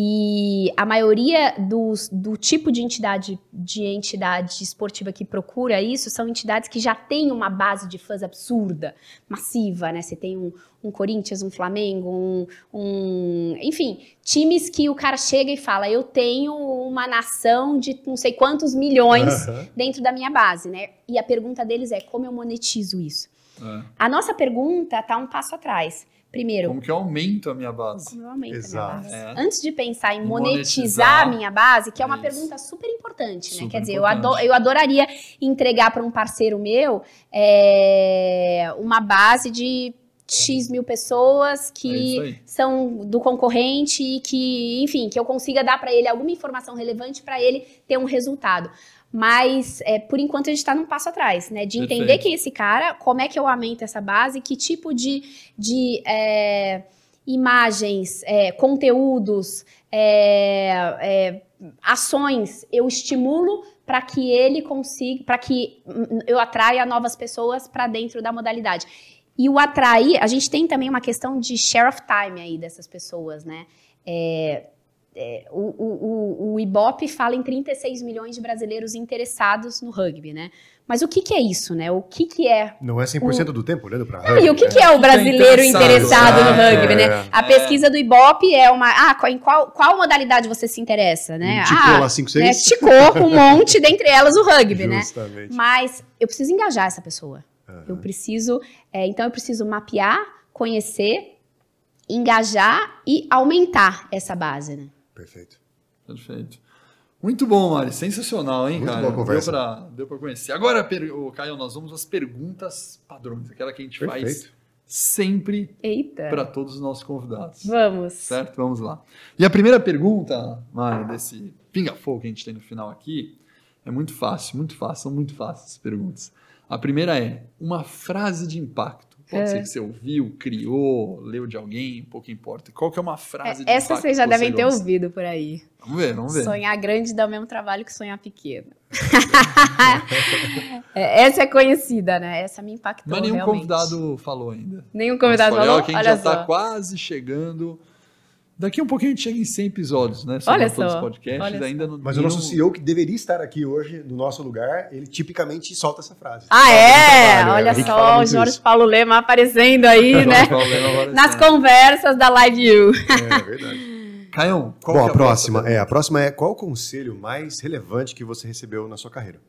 E a maioria dos, do tipo de entidade, de entidade esportiva que procura isso são entidades que já têm uma base de fãs absurda, massiva, né? Você tem um, um Corinthians, um Flamengo, um, um- Enfim, times que o cara chega e fala: Eu tenho uma nação de não sei quantos milhões Aham. dentro da minha base, né? E a pergunta deles é como eu monetizo isso? É. A nossa pergunta tá um passo atrás. Primeiro, Como que eu aumento a minha base? como eu aumento a minha Exato. base? É. Antes de pensar em monetizar, monetizar, a minha base, que é uma isso. pergunta super importante, né? Super Quer dizer, eu, importante. ado- eu adoraria entregar para um parceiro meu é, uma base de X mil pessoas É que aí. são do concorrente e que, enfim, que eu consiga dar para ele alguma informação relevante para ele ter um resultado. Mas, é, por enquanto, a gente está num passo atrás, né? De entender Perfeito. quem é esse cara, como é que eu aumento essa base, que tipo de, de é, imagens, é, conteúdos, é, é, ações eu estimulo para que ele consiga, para que eu atraia novas pessoas para dentro da modalidade. E o atrair, a gente tem também uma questão de share of time aí dessas pessoas, né? É, é, o, o, o, o Ibope fala em 36 milhões de brasileiros interessados no rugby, né? Mas o que, que é isso, né? O que, que é Não é 100% do tempo olhando pra ah, e o que, que é o brasileiro interessado, interessado no é, rugby, né? é. A pesquisa do Ibope é uma. Ah, em qual, qual modalidade você se interessa, né? Ticou ah, lá 5, né, 6? ticou um monte, dentre elas o rugby, né? Justamente. Mas eu preciso engajar essa pessoa. Eu preciso. é, então eu preciso mapear, conhecer, engajar e aumentar essa base, né? Perfeito. Perfeito. Muito bom, Mari. Sensacional, hein, Muito cara? boa conversa. Deu pra, deu pra conhecer. Agora, Caio, nós vamos às perguntas padrões, aquela que a gente faz Perfeito. sempre Eita. para todos os nossos convidados. Vamos. Certo? Vamos lá. E a primeira pergunta, Mari, desse pinga-fogo que a gente tem no final aqui, é muito fácil, muito fácil, são muito fáceis as perguntas. A primeira é uma frase de impacto. Pode É. ser que você ouviu, criou, leu de alguém, pouco importa. Qual que é uma frase de É, Essa vocês já devem ter gosta? ouvido por aí. Vamos ver, vamos ver. Sonhar grande dá o mesmo trabalho que sonhar pequeno. É, Essa é conhecida, né? Essa me impactou Mas nenhum realmente. convidado falou ainda. Nenhum convidado Nossa, falou? olha que a gente Olha já só. tá quase chegando. Daqui um pouquinho a gente chega em 100 episódios, né? Olha Somando todos só, os podcasts, olha ainda não, Mas o nosso CEO, que deveria estar aqui hoje, no nosso lugar, ele tipicamente solta essa frase. Ah, é? trabalho, Olha fala só, o Jorge isso. Paulo Lema aparecendo aí, né? Nas Nas conversas da Live You. É verdade. Caião, qual Bom, que a é próxima, é, a próxima é qual o conselho mais relevante que você recebeu na sua carreira?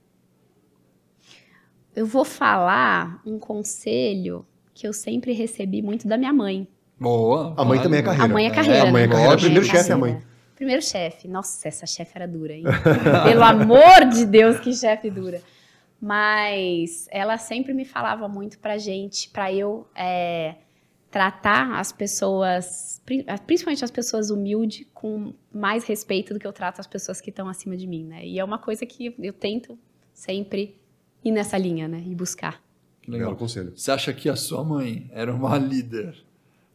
Eu vou falar um conselho que eu sempre recebi muito da minha mãe. Boa. A mãe vale, também é vale. carreira. A mãe é carreira, a mãe é né? carreira. Primeiro é chefe é a mãe. Primeiro chefe. Nossa, essa chefe era dura, hein? Pelo amor de Deus, que chefe dura. Mas ela sempre me falava muito pra gente, pra eu é, tratar as pessoas, pri- principalmente as pessoas humildes, com mais respeito do que eu trato as pessoas que estão acima de mim, né? E é uma coisa que eu tento sempre ir nessa linha, né? E buscar. Que legal. Belo conselho. Você acha que a sua mãe era uma líder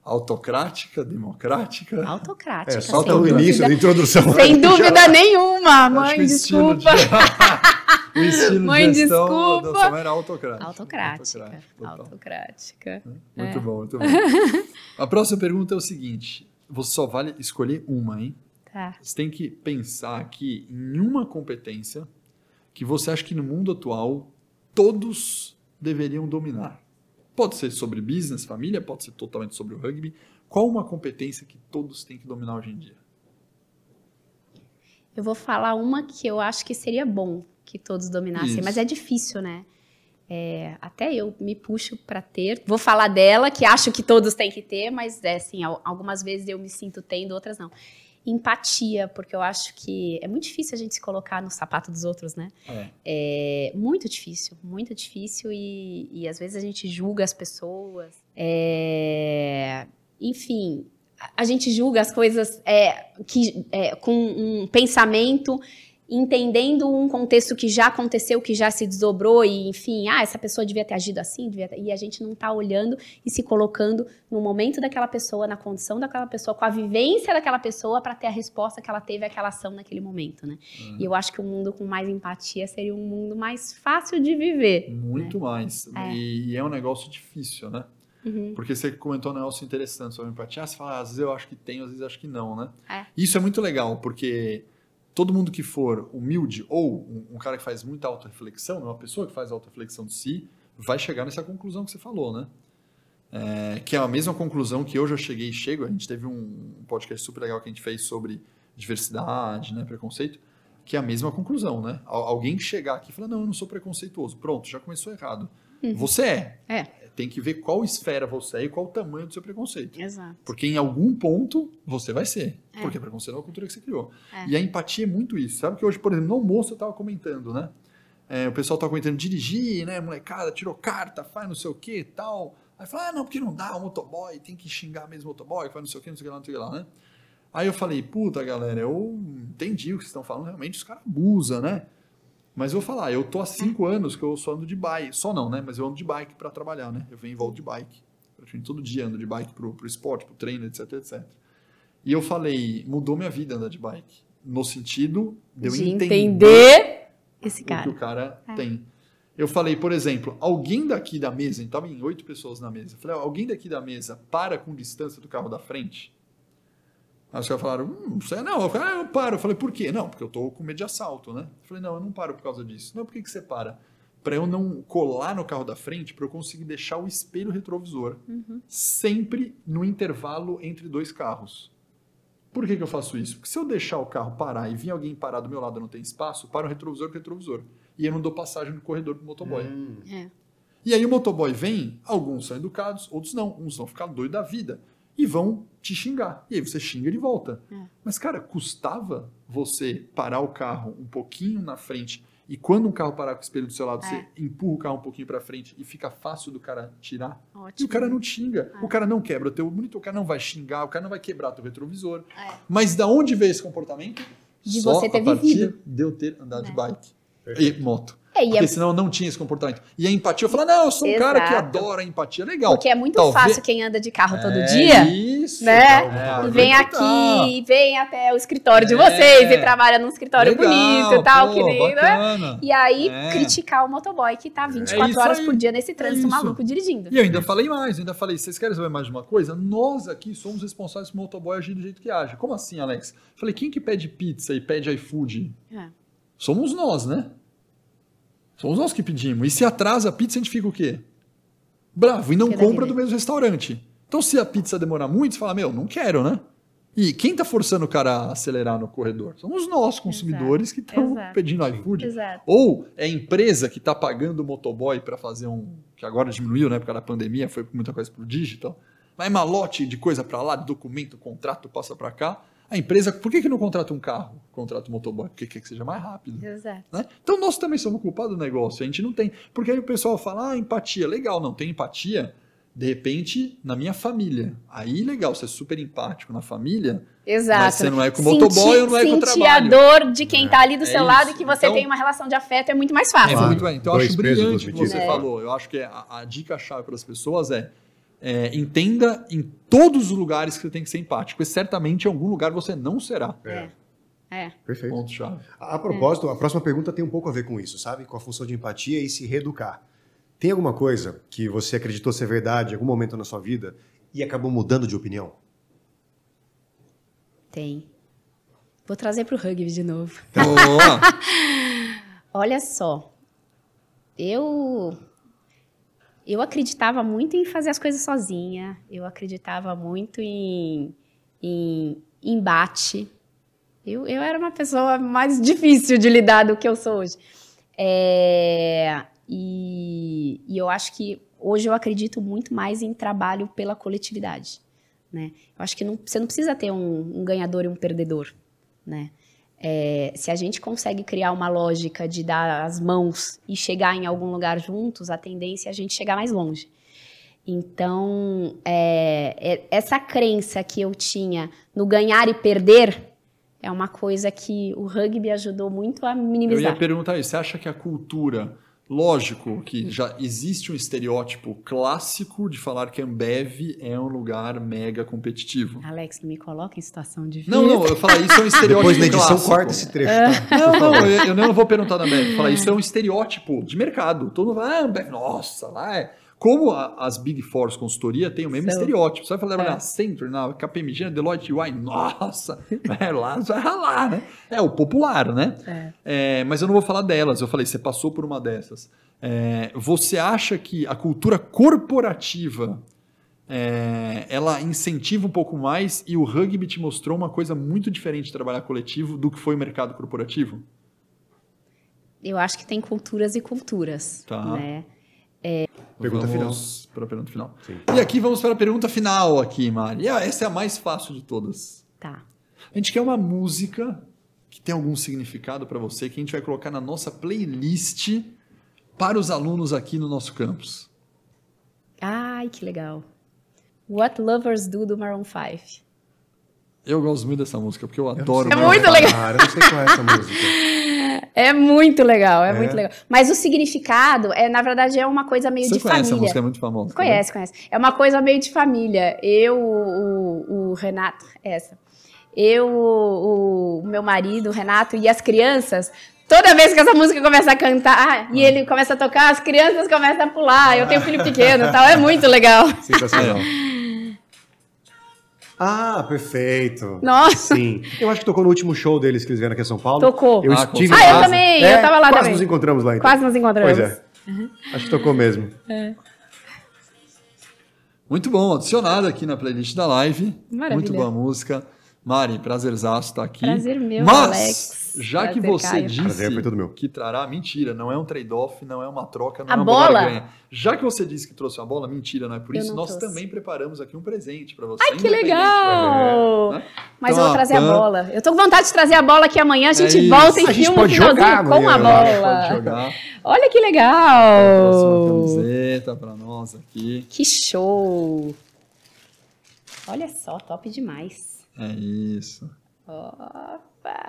autocrática, democrática? Autocrática, É, só sem pelo início da introdução. Sem dúvida nenhuma, Acho mãe, o desculpa. De... o estilo Mãe, de gestão desculpa. da era autocrática. Autocrática. total. Autocrática. Muito É. bom, muito bom. A próxima pergunta é o seguinte: você só vale escolher uma, hein? Tá. Você tem que pensar aqui em uma competência que você acha que no mundo atual todos deveriam dominar. Pode ser sobre business, família, pode ser totalmente sobre o rugby. Qual uma competência que todos têm que dominar hoje em dia? Eu vou falar uma que eu acho que seria bom que todos dominassem, Isso. mas é difícil, né? É, até eu me puxo pra ter. Vou falar dela, que acho que todos têm que ter, mas é assim, al- algumas vezes eu me sinto tendo, outras não. Empatia, porque eu acho que é muito difícil a gente se colocar no sapato dos outros, né? É. É muito difícil, muito difícil e, e às vezes a gente julga as pessoas. É, enfim, a- gente julga as coisas é, que, é, com um pensamento, entendendo um contexto que já aconteceu, que já se desdobrou e, enfim, ah, essa pessoa devia ter agido assim, devia ter- e a gente não tá olhando e se colocando no momento daquela pessoa, na condição daquela pessoa, com a vivência daquela pessoa para ter a resposta que ela teve àquela ação naquele momento, né? E eu acho que um mundo com mais empatia seria um mundo mais fácil de viver. Muito mais. É. E, é um negócio difícil, né? Uhum. Porque você comentou um negócio interessante sobre empatia. Ah, você fala, ah, às vezes eu acho que tenho, às vezes acho que não, né? É. Isso é muito legal, porque todo mundo que for humilde ou um, um cara que faz muita autorreflexão, né, uma pessoa que faz autorreflexão de si, vai chegar nessa conclusão que você falou, né? É, que é a mesma conclusão que eu cheguei e chego. A gente teve um podcast super legal que a gente fez sobre diversidade, né, preconceito, que é a mesma conclusão, né? Al- Alguém chegar aqui e falar, não, eu não sou preconceituoso. Pronto, já começou errado. Você é. É. Tem que ver qual esfera você é e qual o tamanho do seu preconceito. Exato. Porque em algum ponto você vai ser. É. Porque preconceito é uma cultura que você criou. É. E a empatia é muito isso. Sabe que hoje, por exemplo, no almoço eu tava comentando, né? É, o pessoal tava comentando dirigir, né? Molecada, tirou carta, faz não sei o que tal. Aí fala, ah, não, porque não dá, o motoboy, tem que xingar mesmo o motoboy, faz não sei o que, não sei o que lá, não sei o que lá, né? Aí eu falei, puta, galera, eu entendi o que vocês estão falando, realmente os caras abusam, né? Mas eu vou falar, eu tô há cinco anos que eu só ando de bike, só não, né? Mas eu ando de bike para trabalhar, né? Eu venho e volto de bike. Praticamente todo dia ando de bike pro, pro esporte, pro treino, etc, etc. E eu falei, mudou minha vida andar de bike. No sentido de eu De entender, entender esse o que cara. o cara É. tem. Eu falei, por exemplo, alguém daqui da mesa, estava em oito pessoas na mesa, eu falei, "Ó, alguém daqui da mesa para com distância do carro da frente? Aí os caras falaram, hum, não sei, não. Eu falei, ah, eu paro. Eu falei, por quê? Não, porque eu tô com medo de assalto, né? Eu falei, não, eu não paro por causa disso. Não, por que, que você para? Para eu não colar no carro da frente, para eu conseguir deixar o espelho retrovisor sempre no intervalo entre dois carros. Por que, que eu faço isso? Porque se eu deixar o carro parar e vir alguém parar do meu lado e não tem espaço, para o retrovisor com o retrovisor. E eu não dou passagem no corredor pro motoboy. Hum. É. E aí o motoboy vem, alguns são educados, outros não. Uns vão ficar doidos da vida e vão te xingar. E aí você xinga de volta. É. Mas, cara, custava você parar o carro um pouquinho na frente e quando um carro parar com o espelho do seu lado, É. você empurra o carro um pouquinho pra frente e fica fácil do cara tirar. E Ótimo. o cara não xinga. É. O cara não quebra o teu monitor, o cara não vai xingar, o cara não vai quebrar teu retrovisor. É. Mas da onde veio esse comportamento? De Só você ter a partir vivido. de eu ter andado de É. bike. Perfeito. E moto. É, e é Porque senão eu não tinha esse comportamento. E a empatia, eu falava, não, eu sou um cara que adora a empatia. Legal. porque é muito Talvez- fácil quem anda de carro todo É dia. Isso. né? É, E vem aqui, vem até o escritório de É. vocês, e trabalha num escritório Legal, bonito e tal, pô, que lindo, né? E aí, É. criticar o motoboy que tá 24 isso horas aí. por dia nesse trânsito É maluco dirigindo. E eu ainda falei mais, ainda falei, vocês querem saber mais de uma coisa? Nós aqui somos responsáveis por motoboy agir do jeito que age. Como assim, Alex? Falei, quem que pede pizza e pede iFood? É. Somos nós, né? Somos nós que pedimos. E se atrasa a pizza, a gente fica o quê? Bravo, e não compra do mesmo restaurante. Então, se a pizza demorar muito, você fala, meu, não quero, né? E quem tá forçando o cara a acelerar no corredor? Somos nós, consumidores, que estão exato. pedindo iFood. Exato. Ou é a empresa que está pagando o motoboy para fazer um. que agora diminuiu, né? Por causa da pandemia, foi muita coisa pro digital. Mas malote de coisa para lá, de documento, contrato, passa para cá. A empresa, por que, que não contrata um carro? Contrata um motoboy? Porque quer que seja mais rápido. Exato. Né? Então nós também somos culpados do negócio. A gente não tem. Porque aí o pessoal fala, ah, empatia. Legal, não tem empatia. De repente, na minha família. Aí, legal, você é super empático na família, Exato. mas você não é com o motoboy ou não é com o sentir a trabalho. dor de quem tá ali do É seu lado isso. e que você Então- tem uma relação de afeto é muito mais É, fácil. Claro. muito bem. Então eu acho brilhante o que você. É. falou. Eu acho que a, a dica-chave para as pessoas é, é, entenda em todos os lugares que você tem que ser empático. E certamente em algum lugar você não será. É. É. Perfeito. Ponto-chave. A a propósito, a próxima pergunta tem um pouco a ver com isso, sabe? Com a função de empatia e se reeducar. Tem alguma coisa que você acreditou ser verdade em algum momento na sua vida e acabou mudando de opinião? Tem. Vou trazer pro rugby de novo. Boa. Olha só. Eu eu acreditava muito em fazer as coisas sozinha. Eu acreditava muito em, em embate. Eu, eu era uma pessoa mais difícil de lidar do que eu sou hoje. É, e, e eu acho que hoje eu acredito muito mais em trabalho pela coletividade. Né? Eu acho que não- você não precisa ter um, um ganhador e um perdedor. Né? É, se a gente consegue criar uma lógica de dar as mãos e chegar em algum lugar juntos, a tendência é a gente chegar mais longe. Então, é, é- essa crença que eu tinha no ganhar e perder é uma coisa que o rugby ajudou muito a Eu minimizar. ia perguntar isso. Você acha que a cultura, lógico que já existe um estereótipo clássico de falar que a Ambev é um lugar mega competitivo. Alex, não me coloca em situação difícil. Não, não, eu falo isso é um estereótipo Depois na edição clássico. corta esse trecho, tá? Não, não, eu, eu não vou perguntar da Ambev. Falar isso é um estereótipo de mercado. Todo mundo fala, ah, Ambev, nossa, lá é. Como a- as Big Four consultoria tem o mesmo São. estereótipo. Você vai falar É. na Accenture, na KPMG, na Deloitte UI, nossa, é, lá você vai ralar, né? É o popular, né? É. É, mas eu não vou falar delas. Eu falei, você passou por uma dessas. É, você acha que a cultura corporativa é, ela incentiva um pouco mais e o rugby te mostrou uma coisa muito diferente de trabalhar coletivo do que foi o mercado corporativo? Eu acho que tem culturas e culturas. Tá. Né? Pergunta vamos para a pergunta final. Sim. E aqui vamos para a pergunta final aqui, Mari. Essa é a mais fácil de todas. Tá. A gente quer uma música que tem algum significado para você que a gente vai colocar na nossa playlist para os alunos aqui no nosso campus. Ai, que legal. What Lovers Do do Maroon 5. Eu gosto muito dessa música, porque eu adoro. É muito legal. Cara, eu não sei qual é essa música. É muito legal, é, É? muito legal. Mas o significado, é, na verdade, é uma coisa meio Você de conhece família. a música, é muito famosa. né? Conhece, conhece. É uma coisa meio de família. Eu, o, o Renato, essa. Eu, o, o meu marido, o Renato, e as crianças. Toda vez que essa música começa a cantar e ele começa a tocar, as crianças começam a pular. Eu tenho um filho pequeno e tal. É muito legal. Sensacional. Ah, perfeito. Nossa. Sim. Eu acho que tocou no último show deles que eles vieram aqui a São Paulo. Tocou. Eu Ah, estive em Ah, eu também, É, eu tava lá quase também. nos encontramos lá, então. Quase nos encontramos. Pois é. Acho que tocou mesmo. Muito bom, adicionado aqui na playlist da live. Maravilha. Muito boa música. Mari, prazerzaço estar aqui. Prazer meu, Mas, Alex. já que Prazer, você Caio. disse que trará, mentira, não é um trade-off, não é uma troca, não A é uma bola? barganha. Já que você disse que trouxe uma bola, mentira, não é por Eu isso, nós trouxe. também preparamos aqui um presente para você. Ai, que legal! né? Mas Então, eu vou a trazer a Pan- bola. Eu tô com vontade de trazer a bola que amanhã a gente É volta e A gente filma pode finalzinho jogar com a bola. jogar. Olha que legal! camiseta para nós aqui. Que show! Olha só, top demais. É isso. Opa!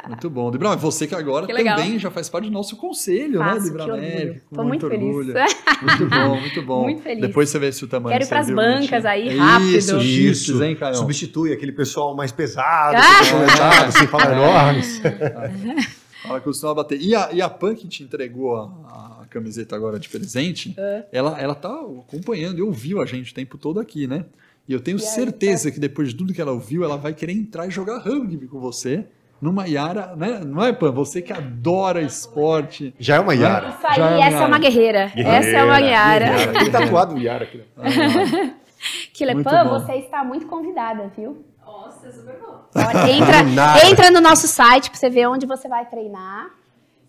Muito bom. Debrão, é você que agora Que também já faz parte do nosso conselho, né, Faço, Debra que Neve? Com muito feliz. orgulho. Muito bom, muito bom. Muito feliz. Depois você vê se o tamanho Quero ir pras bancas aí, É rápido. Isso, Isso. hein, Caio? Substitui aquele pessoal mais pesado, Ah! personalizado, sem falar enormes. Ela costuma bater. E a, e a Pan que te entregou a, a camiseta agora de presente, É. ela, ela tá acompanhando e ouviu a gente o tempo todo aqui, né? E eu tenho E aí, certeza que depois de tudo que ela ouviu, ela vai querer entrar e jogar rugby com você. Numa Yara, né? Não é, Pan? Você que adora esporte. Já é uma Yara. Isso aí, Já é uma essa é Yara. uma guerreira. Essa é uma guerreira. Guerreira. Tem tatuado Yara aqui. né? Ah, Kilepan, você está muito convidada, viu? Nossa, super bom. Olha, entra, entra no nosso site pra você ver onde você vai treinar.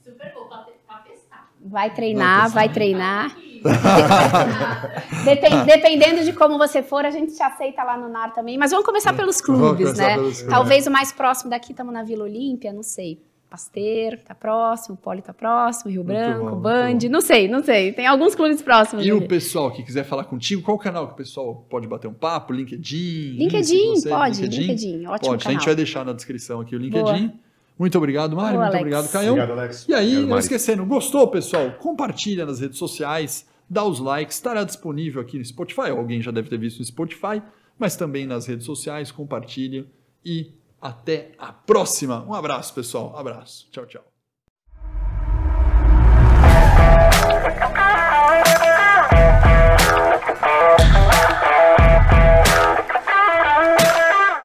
Super bom pra testar. Vai treinar, vai treinar. Depen- dependendo de como você for, a gente te aceita lá no NAR também. Mas vamos começar pelos clubes, começar né? pelos clubes. Talvez o mais próximo daqui, estamos na Vila Olímpia, não sei. Pasteur tá próximo, Poli tá próximo, Rio Muito Branco, bom, Band, não sei, não sei. Tem alguns clubes próximos. E ali. o pessoal que quiser falar contigo, qual canal que o pessoal pode bater um papo? LinkedIn? LinkedIn, você- pode, LinkedIn, ótimo Pode, a canal. gente vai deixar na descrição aqui o LinkedIn. Boa. Muito obrigado, Mário. Muito Alex. obrigado, Caião. Obrigado, Alex. E aí, Obrigado, não esquecendo, gostou, pessoal? Compartilha nas redes sociais, dá os likes, estará disponível aqui no Spotify, alguém já deve ter visto no Spotify, mas também nas redes sociais, compartilha e até a próxima. Um abraço, pessoal. Um abraço. Tchau, tchau.